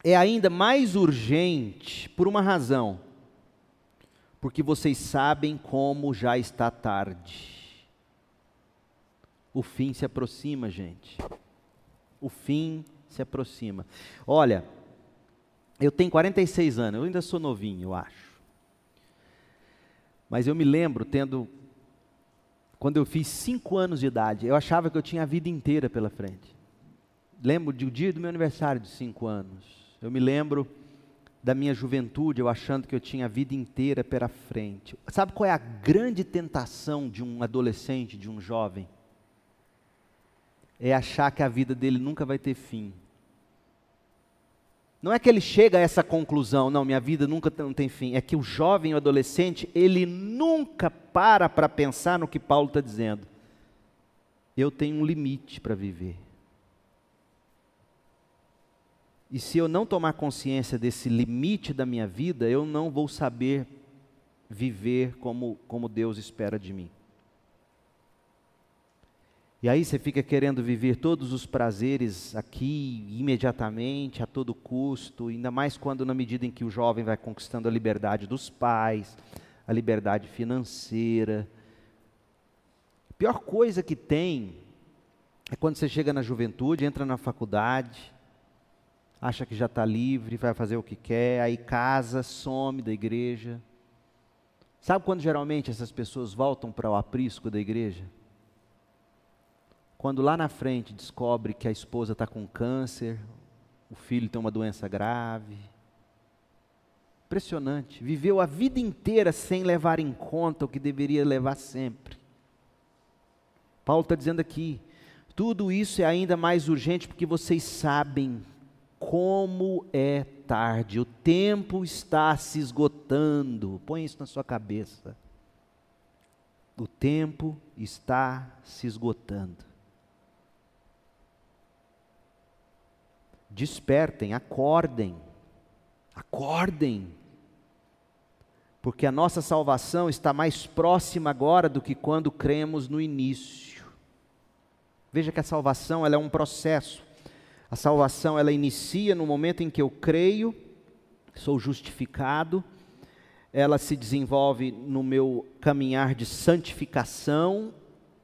A: é ainda mais urgente por uma razão porque vocês sabem como já está tarde. O fim se aproxima, gente. O fim se aproxima. Olha, eu tenho 46 anos, eu ainda sou novinho, eu acho. Mas eu me lembro tendo, quando eu fiz 5 anos de idade, eu achava que eu tinha a vida inteira pela frente. Lembro do dia do meu aniversário de 5 anos. Eu me lembro da minha juventude, eu achando que eu tinha a vida inteira pela frente. Sabe qual é a grande tentação de um adolescente, de um jovem? É achar que a vida dele nunca vai ter fim. Não é que ele chega a essa conclusão, não, minha vida nunca não tem fim. É que o jovem, o adolescente, ele nunca para para pensar no que Paulo está dizendo. Eu tenho um limite para viver. E se eu não tomar consciência desse limite da minha vida, eu não vou saber viver como, como Deus espera de mim. E aí você fica querendo viver todos os prazeres aqui, imediatamente, a todo custo, ainda mais quando, na medida em que o jovem vai conquistando a liberdade dos pais, a liberdade financeira. A pior coisa que tem é quando você chega na juventude, entra na faculdade, acha que já está livre, vai fazer o que quer, aí casa, some da igreja. Sabe quando geralmente essas pessoas voltam para o aprisco da igreja? Quando lá na frente descobre que a esposa está com câncer, o filho tem uma doença grave. Impressionante. Viveu a vida inteira sem levar em conta o que deveria levar sempre. Paulo está dizendo aqui: tudo isso é ainda mais urgente porque vocês sabem como é tarde, o tempo está se esgotando. Põe isso na sua cabeça. O tempo está se esgotando. Despertem, acordem, acordem, porque a nossa salvação está mais próxima agora do que quando cremos no início. Veja que a salvação ela é um processo. A salvação ela inicia no momento em que eu creio, sou justificado, ela se desenvolve no meu caminhar de santificação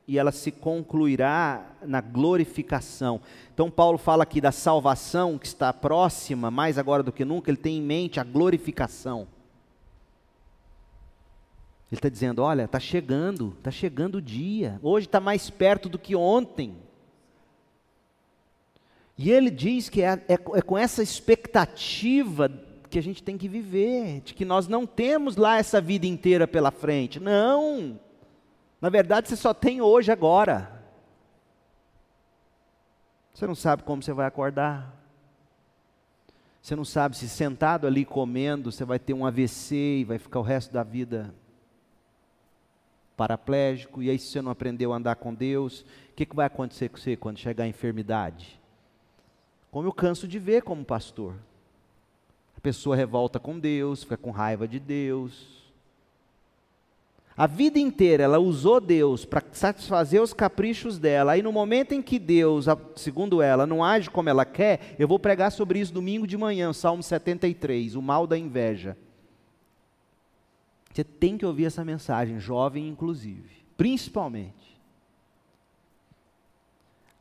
A: e ela se concluirá na glorificação. Então, Paulo fala aqui da salvação que está próxima, mais agora do que nunca, ele tem em mente a glorificação. Ele está dizendo: olha, está chegando, está chegando o dia, hoje está mais perto do que ontem. E ele diz que é, é, é com essa expectativa que a gente tem que viver, de que nós não temos lá essa vida inteira pela frente. Não! Na verdade, você só tem hoje, agora. Você não sabe como você vai acordar. Você não sabe se sentado ali comendo, você vai ter um AVC e vai ficar o resto da vida paraplégico. E aí, se você não aprendeu a andar com Deus, o que, que vai acontecer com você quando chegar a enfermidade? Como eu canso de ver como pastor. A pessoa revolta com Deus, fica com raiva de Deus, a vida inteira ela usou Deus para satisfazer os caprichos dela. Aí no momento em que Deus, segundo ela, não age como ela quer, eu vou pregar sobre isso domingo de manhã, Salmo 73, o mal da inveja. Você tem que ouvir essa mensagem, jovem inclusive, principalmente.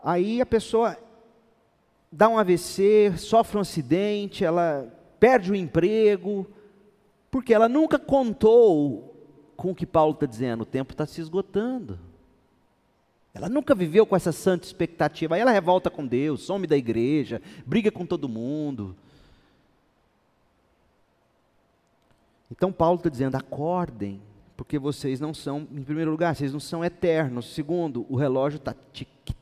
A: Aí a pessoa dá um AVC, sofre um acidente, ela perde o emprego, porque ela nunca contou com o que Paulo está dizendo, o tempo está se esgotando. Ela nunca viveu com essa santa expectativa. Aí ela revolta com Deus, some da igreja, briga com todo mundo. Então Paulo está dizendo: acordem, porque vocês não são, em primeiro lugar, vocês não são eternos. Segundo, o relógio está tic-tac,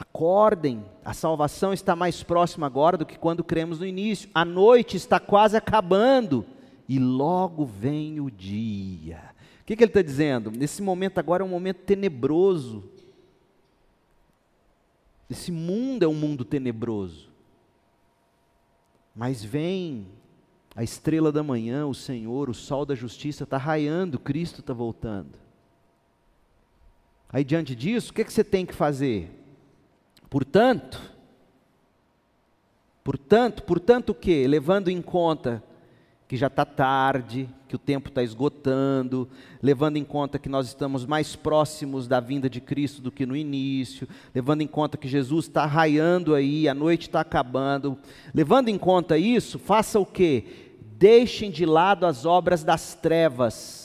A: Acordem, a salvação está mais próxima agora do que quando cremos no início. A noite está quase acabando e logo vem o dia. O que, que ele está dizendo? Nesse momento agora é um momento tenebroso. Esse mundo é um mundo tenebroso. Mas vem a estrela da manhã, o Senhor, o sol da justiça está raiando, Cristo está voltando. Aí diante disso, o que, que você tem que fazer? Portanto, portanto, portanto o que? Levando em conta que já está tarde, que o tempo está esgotando, levando em conta que nós estamos mais próximos da vinda de Cristo do que no início, levando em conta que Jesus está raiando aí, a noite está acabando, levando em conta isso, faça o que? Deixem de lado as obras das trevas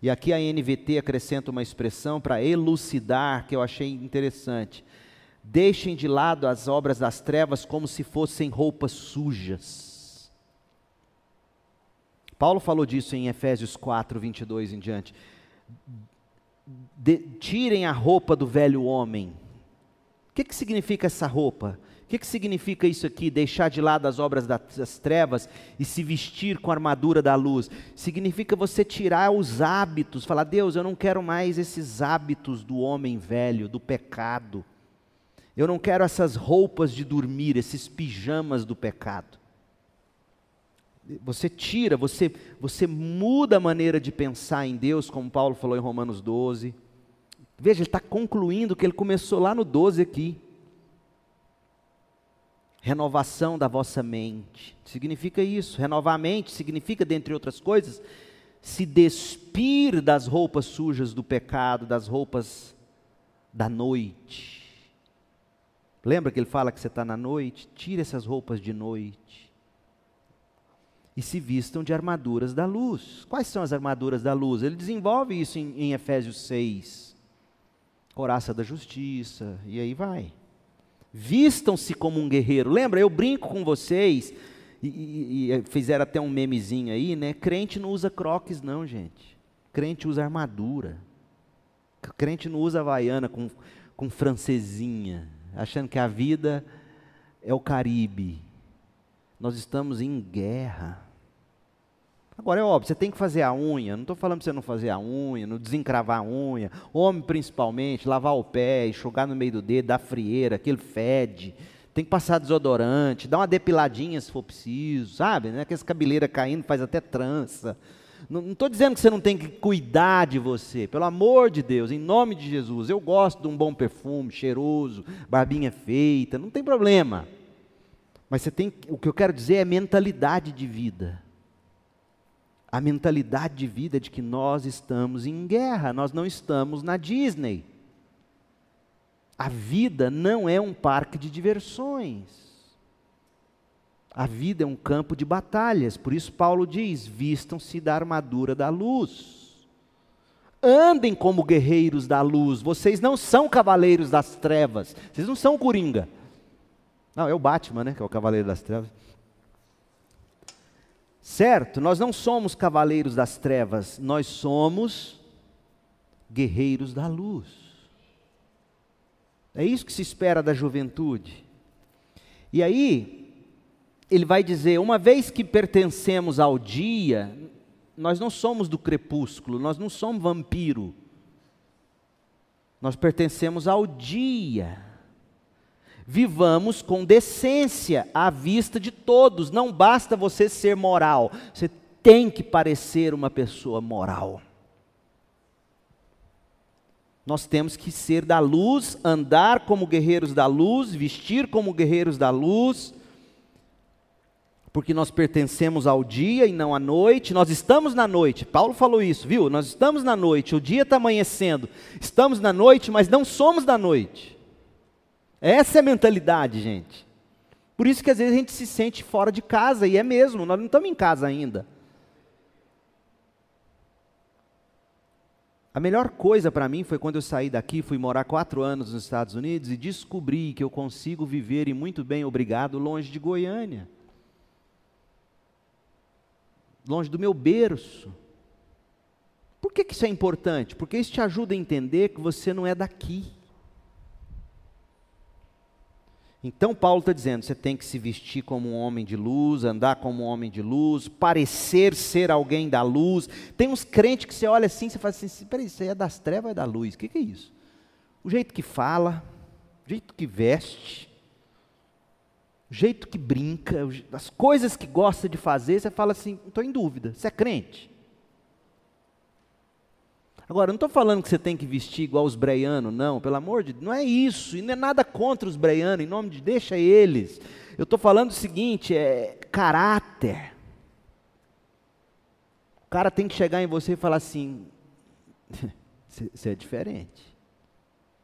A: E aqui a NVT acrescenta uma expressão para elucidar que eu achei interessante. Deixem de lado as obras das trevas como se fossem roupas sujas. Paulo falou disso em Efésios 4, 22 em diante. De, tirem a roupa do velho homem. O que, que significa essa roupa? O que, que significa isso aqui? Deixar de lado as obras das trevas e se vestir com a armadura da luz. Significa você tirar os hábitos, falar, Deus, eu não quero mais esses hábitos do homem velho, do pecado. Eu não quero essas roupas de dormir, esses pijamas do pecado. Você tira, você, você muda a maneira de pensar em Deus, como Paulo falou em Romanos 12. Veja, ele está concluindo que ele começou lá no 12 aqui renovação da vossa mente. Significa isso. Renovar a mente significa, dentre outras coisas, se despir das roupas sujas do pecado, das roupas da noite. Lembra que ele fala que você está na noite? Tire essas roupas de noite. E se vistam de armaduras da luz. Quais são as armaduras da luz? Ele desenvolve isso em, em Efésios 6. Coraça da justiça, e aí vai. Vistam-se como um guerreiro. Lembra, eu brinco com vocês, e, e, e, fizeram até um memezinho aí, né? Crente não usa croques, não, gente. Crente usa armadura. Crente não usa havaiana com, com francesinha, achando que a vida é o Caribe. Nós estamos em guerra. Agora é óbvio, você tem que fazer a unha. Não estou falando para você não fazer a unha, não desencravar a unha. Homem principalmente, lavar o pé, enxugar no meio do dedo, dar frieira, aquele fede. Tem que passar desodorante, dar uma depiladinha se for preciso, sabe? Né? Aquelas cabeleira caindo faz até trança. Não estou dizendo que você não tem que cuidar de você, pelo amor de Deus, em nome de Jesus. Eu gosto de um bom perfume, cheiroso, barbinha feita, não tem problema. Mas você tem, o que eu quero dizer é mentalidade de vida. A mentalidade de vida de que nós estamos em guerra, nós não estamos na Disney. A vida não é um parque de diversões. A vida é um campo de batalhas. Por isso, Paulo diz: vistam-se da armadura da luz. Andem como guerreiros da luz. Vocês não são cavaleiros das trevas. Vocês não são coringa. Não, é o Batman, né? Que é o cavaleiro das trevas. Certo? Nós não somos cavaleiros das trevas. Nós somos guerreiros da luz. É isso que se espera da juventude. E aí, ele vai dizer: uma vez que pertencemos ao dia, nós não somos do crepúsculo, nós não somos vampiro. Nós pertencemos ao dia. Vivamos com decência à vista de todos. Não basta você ser moral, você tem que parecer uma pessoa moral. Nós temos que ser da luz, andar como guerreiros da luz, vestir como guerreiros da luz, porque nós pertencemos ao dia e não à noite. Nós estamos na noite, Paulo falou isso, viu? Nós estamos na noite, o dia está amanhecendo, estamos na noite, mas não somos da noite. Essa é a mentalidade, gente. Por isso que às vezes a gente se sente fora de casa, e é mesmo, nós não estamos em casa ainda. A melhor coisa para mim foi quando eu saí daqui, fui morar quatro anos nos Estados Unidos e descobri que eu consigo viver e muito bem, obrigado, longe de Goiânia. Longe do meu berço. Por que, que isso é importante? Porque isso te ajuda a entender que você não é daqui. Então Paulo está dizendo: você tem que se vestir como um homem de luz, andar como um homem de luz, parecer ser alguém da luz. Tem uns crentes que você olha assim, você fala assim: peraí, aí é das trevas é da luz? O que, que é isso? O jeito que fala, o jeito que veste, o jeito que brinca, as coisas que gosta de fazer, você fala assim: estou em dúvida, você é crente? Agora, não estou falando que você tem que vestir igual os breianos, não, pelo amor de Deus, não é isso, e não é nada contra os breianos, em nome de deixa eles. Eu estou falando o seguinte, é caráter. O cara tem que chegar em você e falar assim: você é diferente.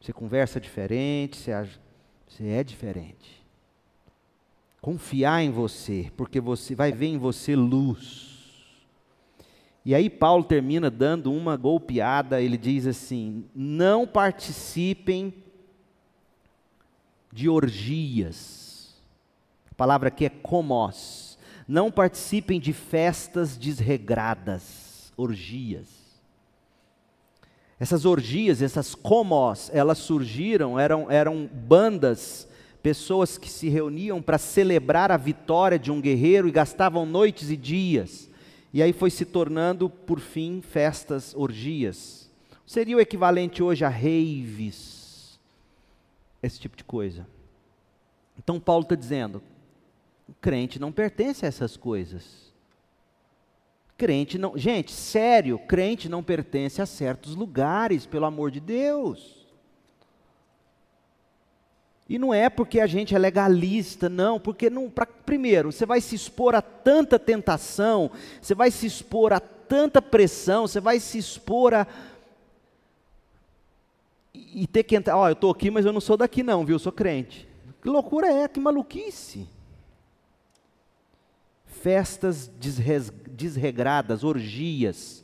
A: Você conversa diferente, você é diferente. Confiar em você, porque você vai ver em você luz. E aí Paulo termina dando uma golpeada, ele diz assim: não participem de orgias. A palavra aqui é comós. Não participem de festas desregradas, orgias. Essas orgias, essas comós, elas surgiram, eram, eram bandas, pessoas que se reuniam para celebrar a vitória de um guerreiro e gastavam noites e dias e aí foi se tornando, por fim, festas, orgias. Seria o equivalente hoje a raves, esse tipo de coisa. Então Paulo está dizendo: o crente não pertence a essas coisas. Crente não, gente, sério, crente não pertence a certos lugares, pelo amor de Deus. E não é porque a gente é legalista, não, porque não, pra, primeiro, você vai se expor a tanta tentação, você vai se expor a tanta pressão, você vai se expor a e ter que entrar, ó, oh, eu estou aqui, mas eu não sou daqui não, viu? Eu sou crente. Que loucura é, que maluquice. Festas desregradas, orgias,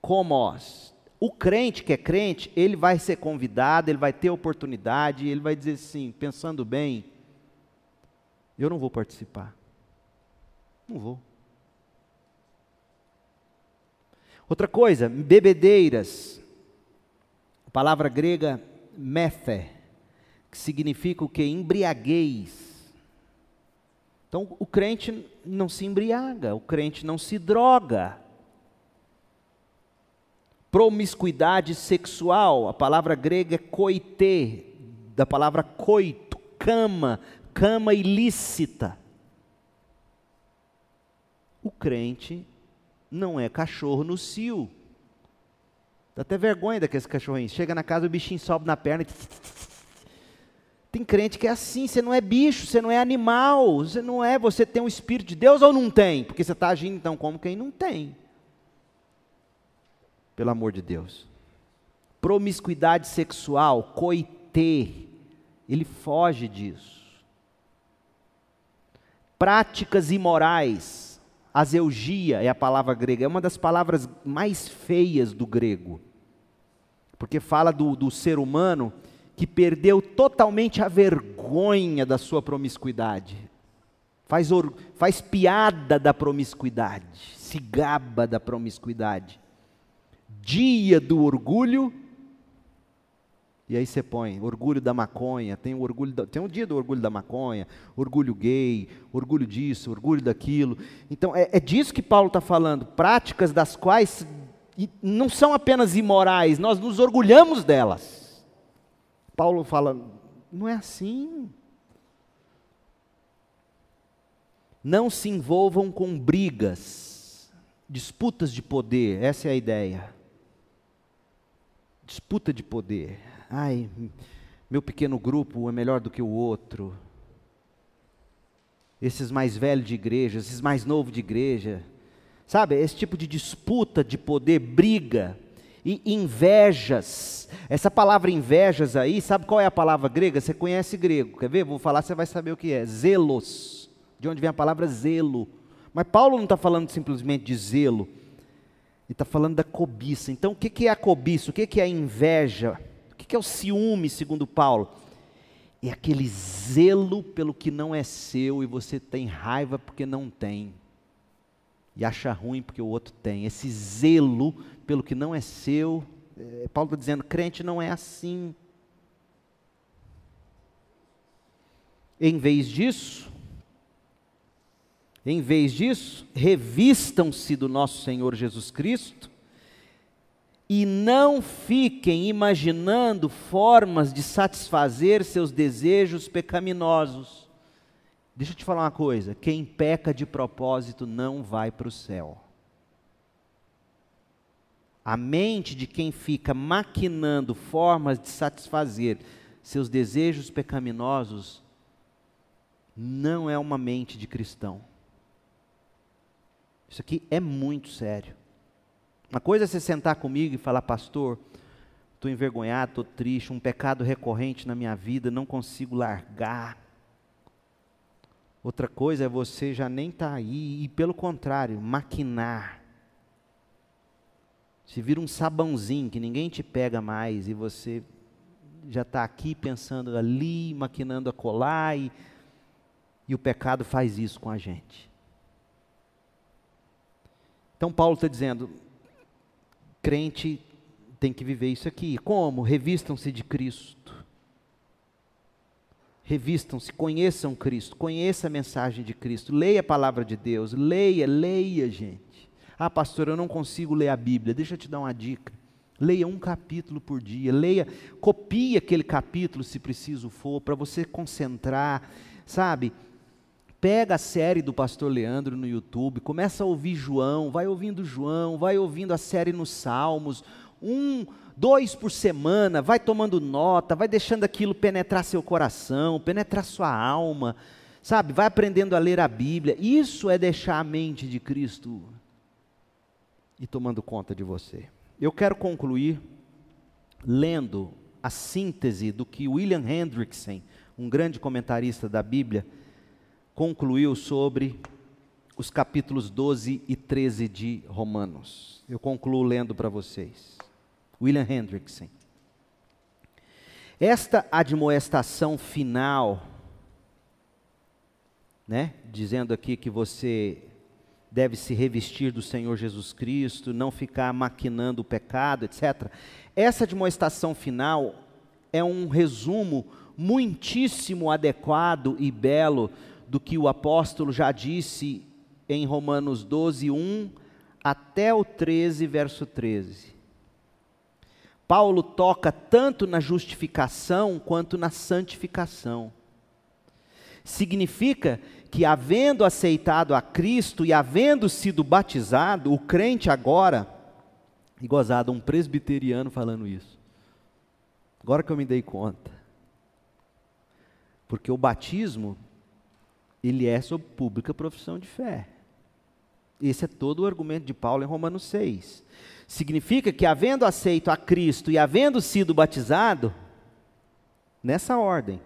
A: comos, o crente que é crente, ele vai ser convidado, ele vai ter oportunidade, ele vai dizer assim, pensando bem, eu não vou participar. Não vou. Outra coisa, bebedeiras. A palavra grega methe, que significa o que? Embriaguez. Então, o crente não se embriaga, o crente não se droga promiscuidade sexual, a palavra grega é coite, da palavra coito, cama, cama ilícita. O crente não é cachorro no cio. Dá até vergonha daqueles cachorrinhos. Chega na casa, o bichinho sobe na perna. Tem crente que é assim, você não é bicho, você não é animal, você não é, você tem o Espírito de Deus ou não tem? Porque você está agindo então como quem não tem. Pelo amor de Deus. Promiscuidade sexual, coitê, ele foge disso. Práticas imorais, azeugia é a palavra grega, é uma das palavras mais feias do grego, porque fala do, do ser humano que perdeu totalmente a vergonha da sua promiscuidade, faz, faz piada da promiscuidade, se gaba da promiscuidade. Dia do orgulho, e aí você põe orgulho da maconha, tem o orgulho da, tem um dia do orgulho da maconha, orgulho gay, orgulho disso, orgulho daquilo. Então é, é disso que Paulo está falando, práticas das quais não são apenas imorais, nós nos orgulhamos delas. Paulo fala: não é assim. Não se envolvam com brigas, disputas de poder, essa é a ideia. Disputa de poder. Ai, meu pequeno grupo é melhor do que o outro. Esses mais velhos de igreja, esses mais novos de igreja. Sabe, esse tipo de disputa de poder, briga e invejas. Essa palavra invejas aí, sabe qual é a palavra grega? Você conhece grego, quer ver? Vou falar, você vai saber o que é. Zelos, de onde vem a palavra zelo. Mas Paulo não está falando simplesmente de zelo, ele está falando da cobiça. Então, o que é a cobiça? O que é a inveja? O que é o ciúme, segundo Paulo? É aquele zelo pelo que não é seu e você tem raiva porque não tem. E acha ruim porque o outro tem. Esse zelo pelo que não é seu. É, Paulo está dizendo: crente não é assim. Em vez disso, em vez disso, revistam-se do nosso Senhor Jesus Cristo e não fiquem imaginando formas de satisfazer seus desejos pecaminosos. Deixa eu te falar uma coisa: quem peca de propósito não vai para o céu. A mente de quem fica maquinando formas de satisfazer seus desejos pecaminosos não é uma mente de cristão. Isso aqui é muito sério. Uma coisa é você sentar comigo e falar, pastor, estou envergonhado, estou triste, um pecado recorrente na minha vida, não consigo largar. Outra coisa é você já nem estar tá aí e, pelo contrário, maquinar se vira um sabãozinho que ninguém te pega mais e você já está aqui pensando ali, maquinando a colar e, e o pecado faz isso com a gente. Então Paulo está dizendo, crente tem que viver isso aqui. Como? Revistam-se de Cristo. Revistam-se, conheçam Cristo, conheça a mensagem de Cristo, leia a palavra de Deus, leia, leia, gente. Ah, pastor, eu não consigo ler a Bíblia. Deixa eu te dar uma dica. Leia um capítulo por dia, leia, copie aquele capítulo se preciso for, para você concentrar, sabe? Pega a série do pastor Leandro no YouTube, começa a ouvir João, vai ouvindo João, vai ouvindo a série nos Salmos, um, dois por semana, vai tomando nota, vai deixando aquilo penetrar seu coração, penetrar sua alma, sabe? Vai aprendendo a ler a Bíblia. Isso é deixar a mente de Cristo e tomando conta de você. Eu quero concluir lendo a síntese do que William Hendrickson, um grande comentarista da Bíblia, concluiu sobre os capítulos 12 e 13 de Romanos. Eu concluo lendo para vocês. William Hendrickson. Esta admoestação final, né, dizendo aqui que você deve se revestir do Senhor Jesus Cristo, não ficar maquinando o pecado, etc. Essa demonstração final é um resumo muitíssimo adequado e belo do que o apóstolo já disse em Romanos 12, 1 até o 13, verso 13. Paulo toca tanto na justificação quanto na santificação. Significa que, havendo aceitado a Cristo e havendo sido batizado, o crente agora, e gozado, um presbiteriano falando isso, agora que eu me dei conta, Porque o batismo, ele é sob pública profissão de fé. Esse é todo o argumento de Paulo em Romanos 6. Significa que, havendo aceito a Cristo e havendo sido batizado, nessa ordem,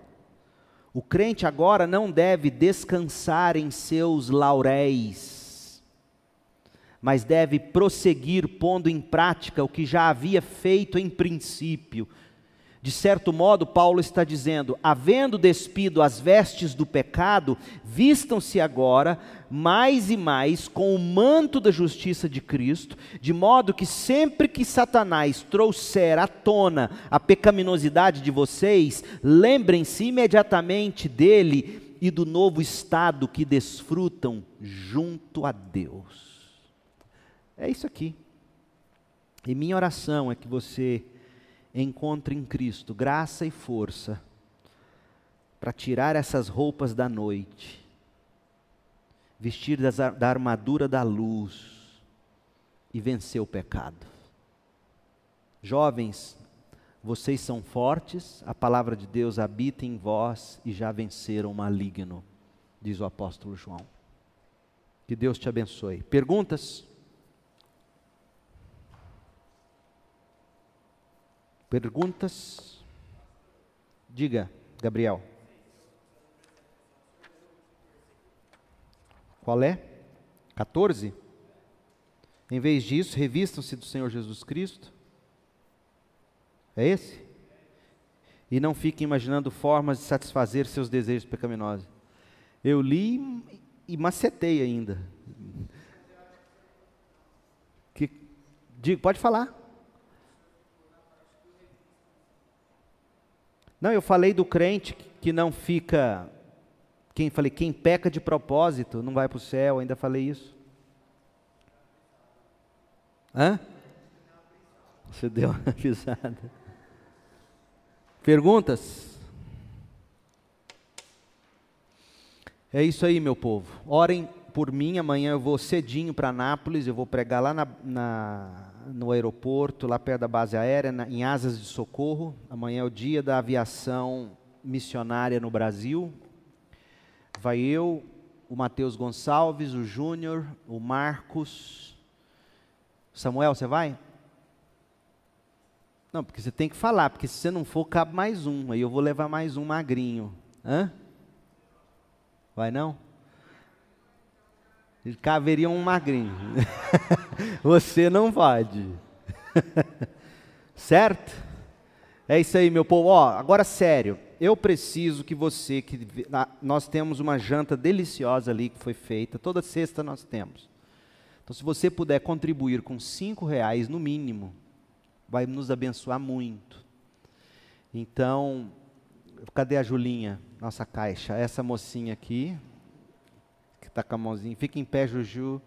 A: o crente agora não deve descansar em seus lauréis, mas deve prosseguir pondo em prática o que já havia feito em princípio, de certo modo, Paulo está dizendo: havendo despido as vestes do pecado, vistam-se agora mais e mais com o manto da justiça de Cristo, de modo que sempre que Satanás trouxer à tona a pecaminosidade de vocês, lembrem-se imediatamente dele e do novo estado que desfrutam junto a Deus. É isso aqui. E minha oração é que você encontre em Cristo graça e força para tirar essas roupas da noite, vestir da armadura da luz e vencer o pecado. Jovens, vocês são fortes, a palavra de Deus habita em vós e já venceram o maligno, diz o apóstolo João. Que Deus te abençoe. Perguntas? Perguntas? Diga, Gabriel. Qual é? 14? Em vez disso, revistam-se do Senhor Jesus Cristo. É esse? E não fiquem imaginando formas de satisfazer seus desejos pecaminosos. Eu li e macetei ainda. Que, digo, pode falar. Não, eu falei do crente que não fica. Quem falei, quem peca de propósito não vai para o céu, ainda falei isso. Hã? Você deu uma risada. Perguntas? É isso aí, meu povo. Orem por mim. Amanhã eu vou cedinho para Nápoles. Eu vou pregar lá na, na no aeroporto, lá perto da base aérea, na, em Asas de Socorro. Amanhã é o dia da aviação missionária no Brasil. Vai eu, o Matheus Gonçalves, o Júnior, o Marcos. Samuel, você vai? Não, porque você tem que falar, porque se você não for, cabe mais um. Aí eu vou levar mais um magrinho. Hã? Vai não? Caberia um magrinho. Você não pode. certo? É isso aí, meu povo. Ó, agora sério, eu preciso que você, que nós temos uma janta deliciosa ali que foi feita, toda sexta nós temos. Então, se você puder contribuir com cinco reais no mínimo, vai nos abençoar muito. Então, cadê a Julinha, nossa caixa? Essa mocinha aqui, está com a mãozinha, fica em pé, Juju.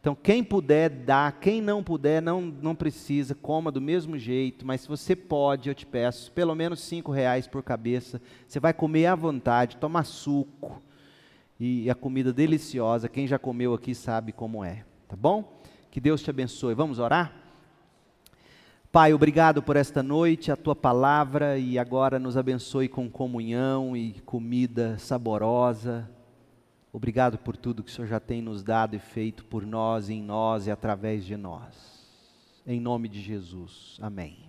A: Então, quem puder, dá. Quem não puder, não, não precisa, coma do mesmo jeito. Mas se você pode, eu te peço, pelo menos cinco reais por cabeça. Você vai comer à vontade, tomar suco. E a comida deliciosa, quem já comeu aqui sabe como é. Tá bom? Que Deus te abençoe. Vamos orar? Pai, obrigado por esta noite, a tua palavra, e agora nos abençoe com comunhão e comida saborosa Obrigado por tudo que o Senhor já tem nos dado e feito por nós, em nós e através de nós. Em nome de Jesus. Amém.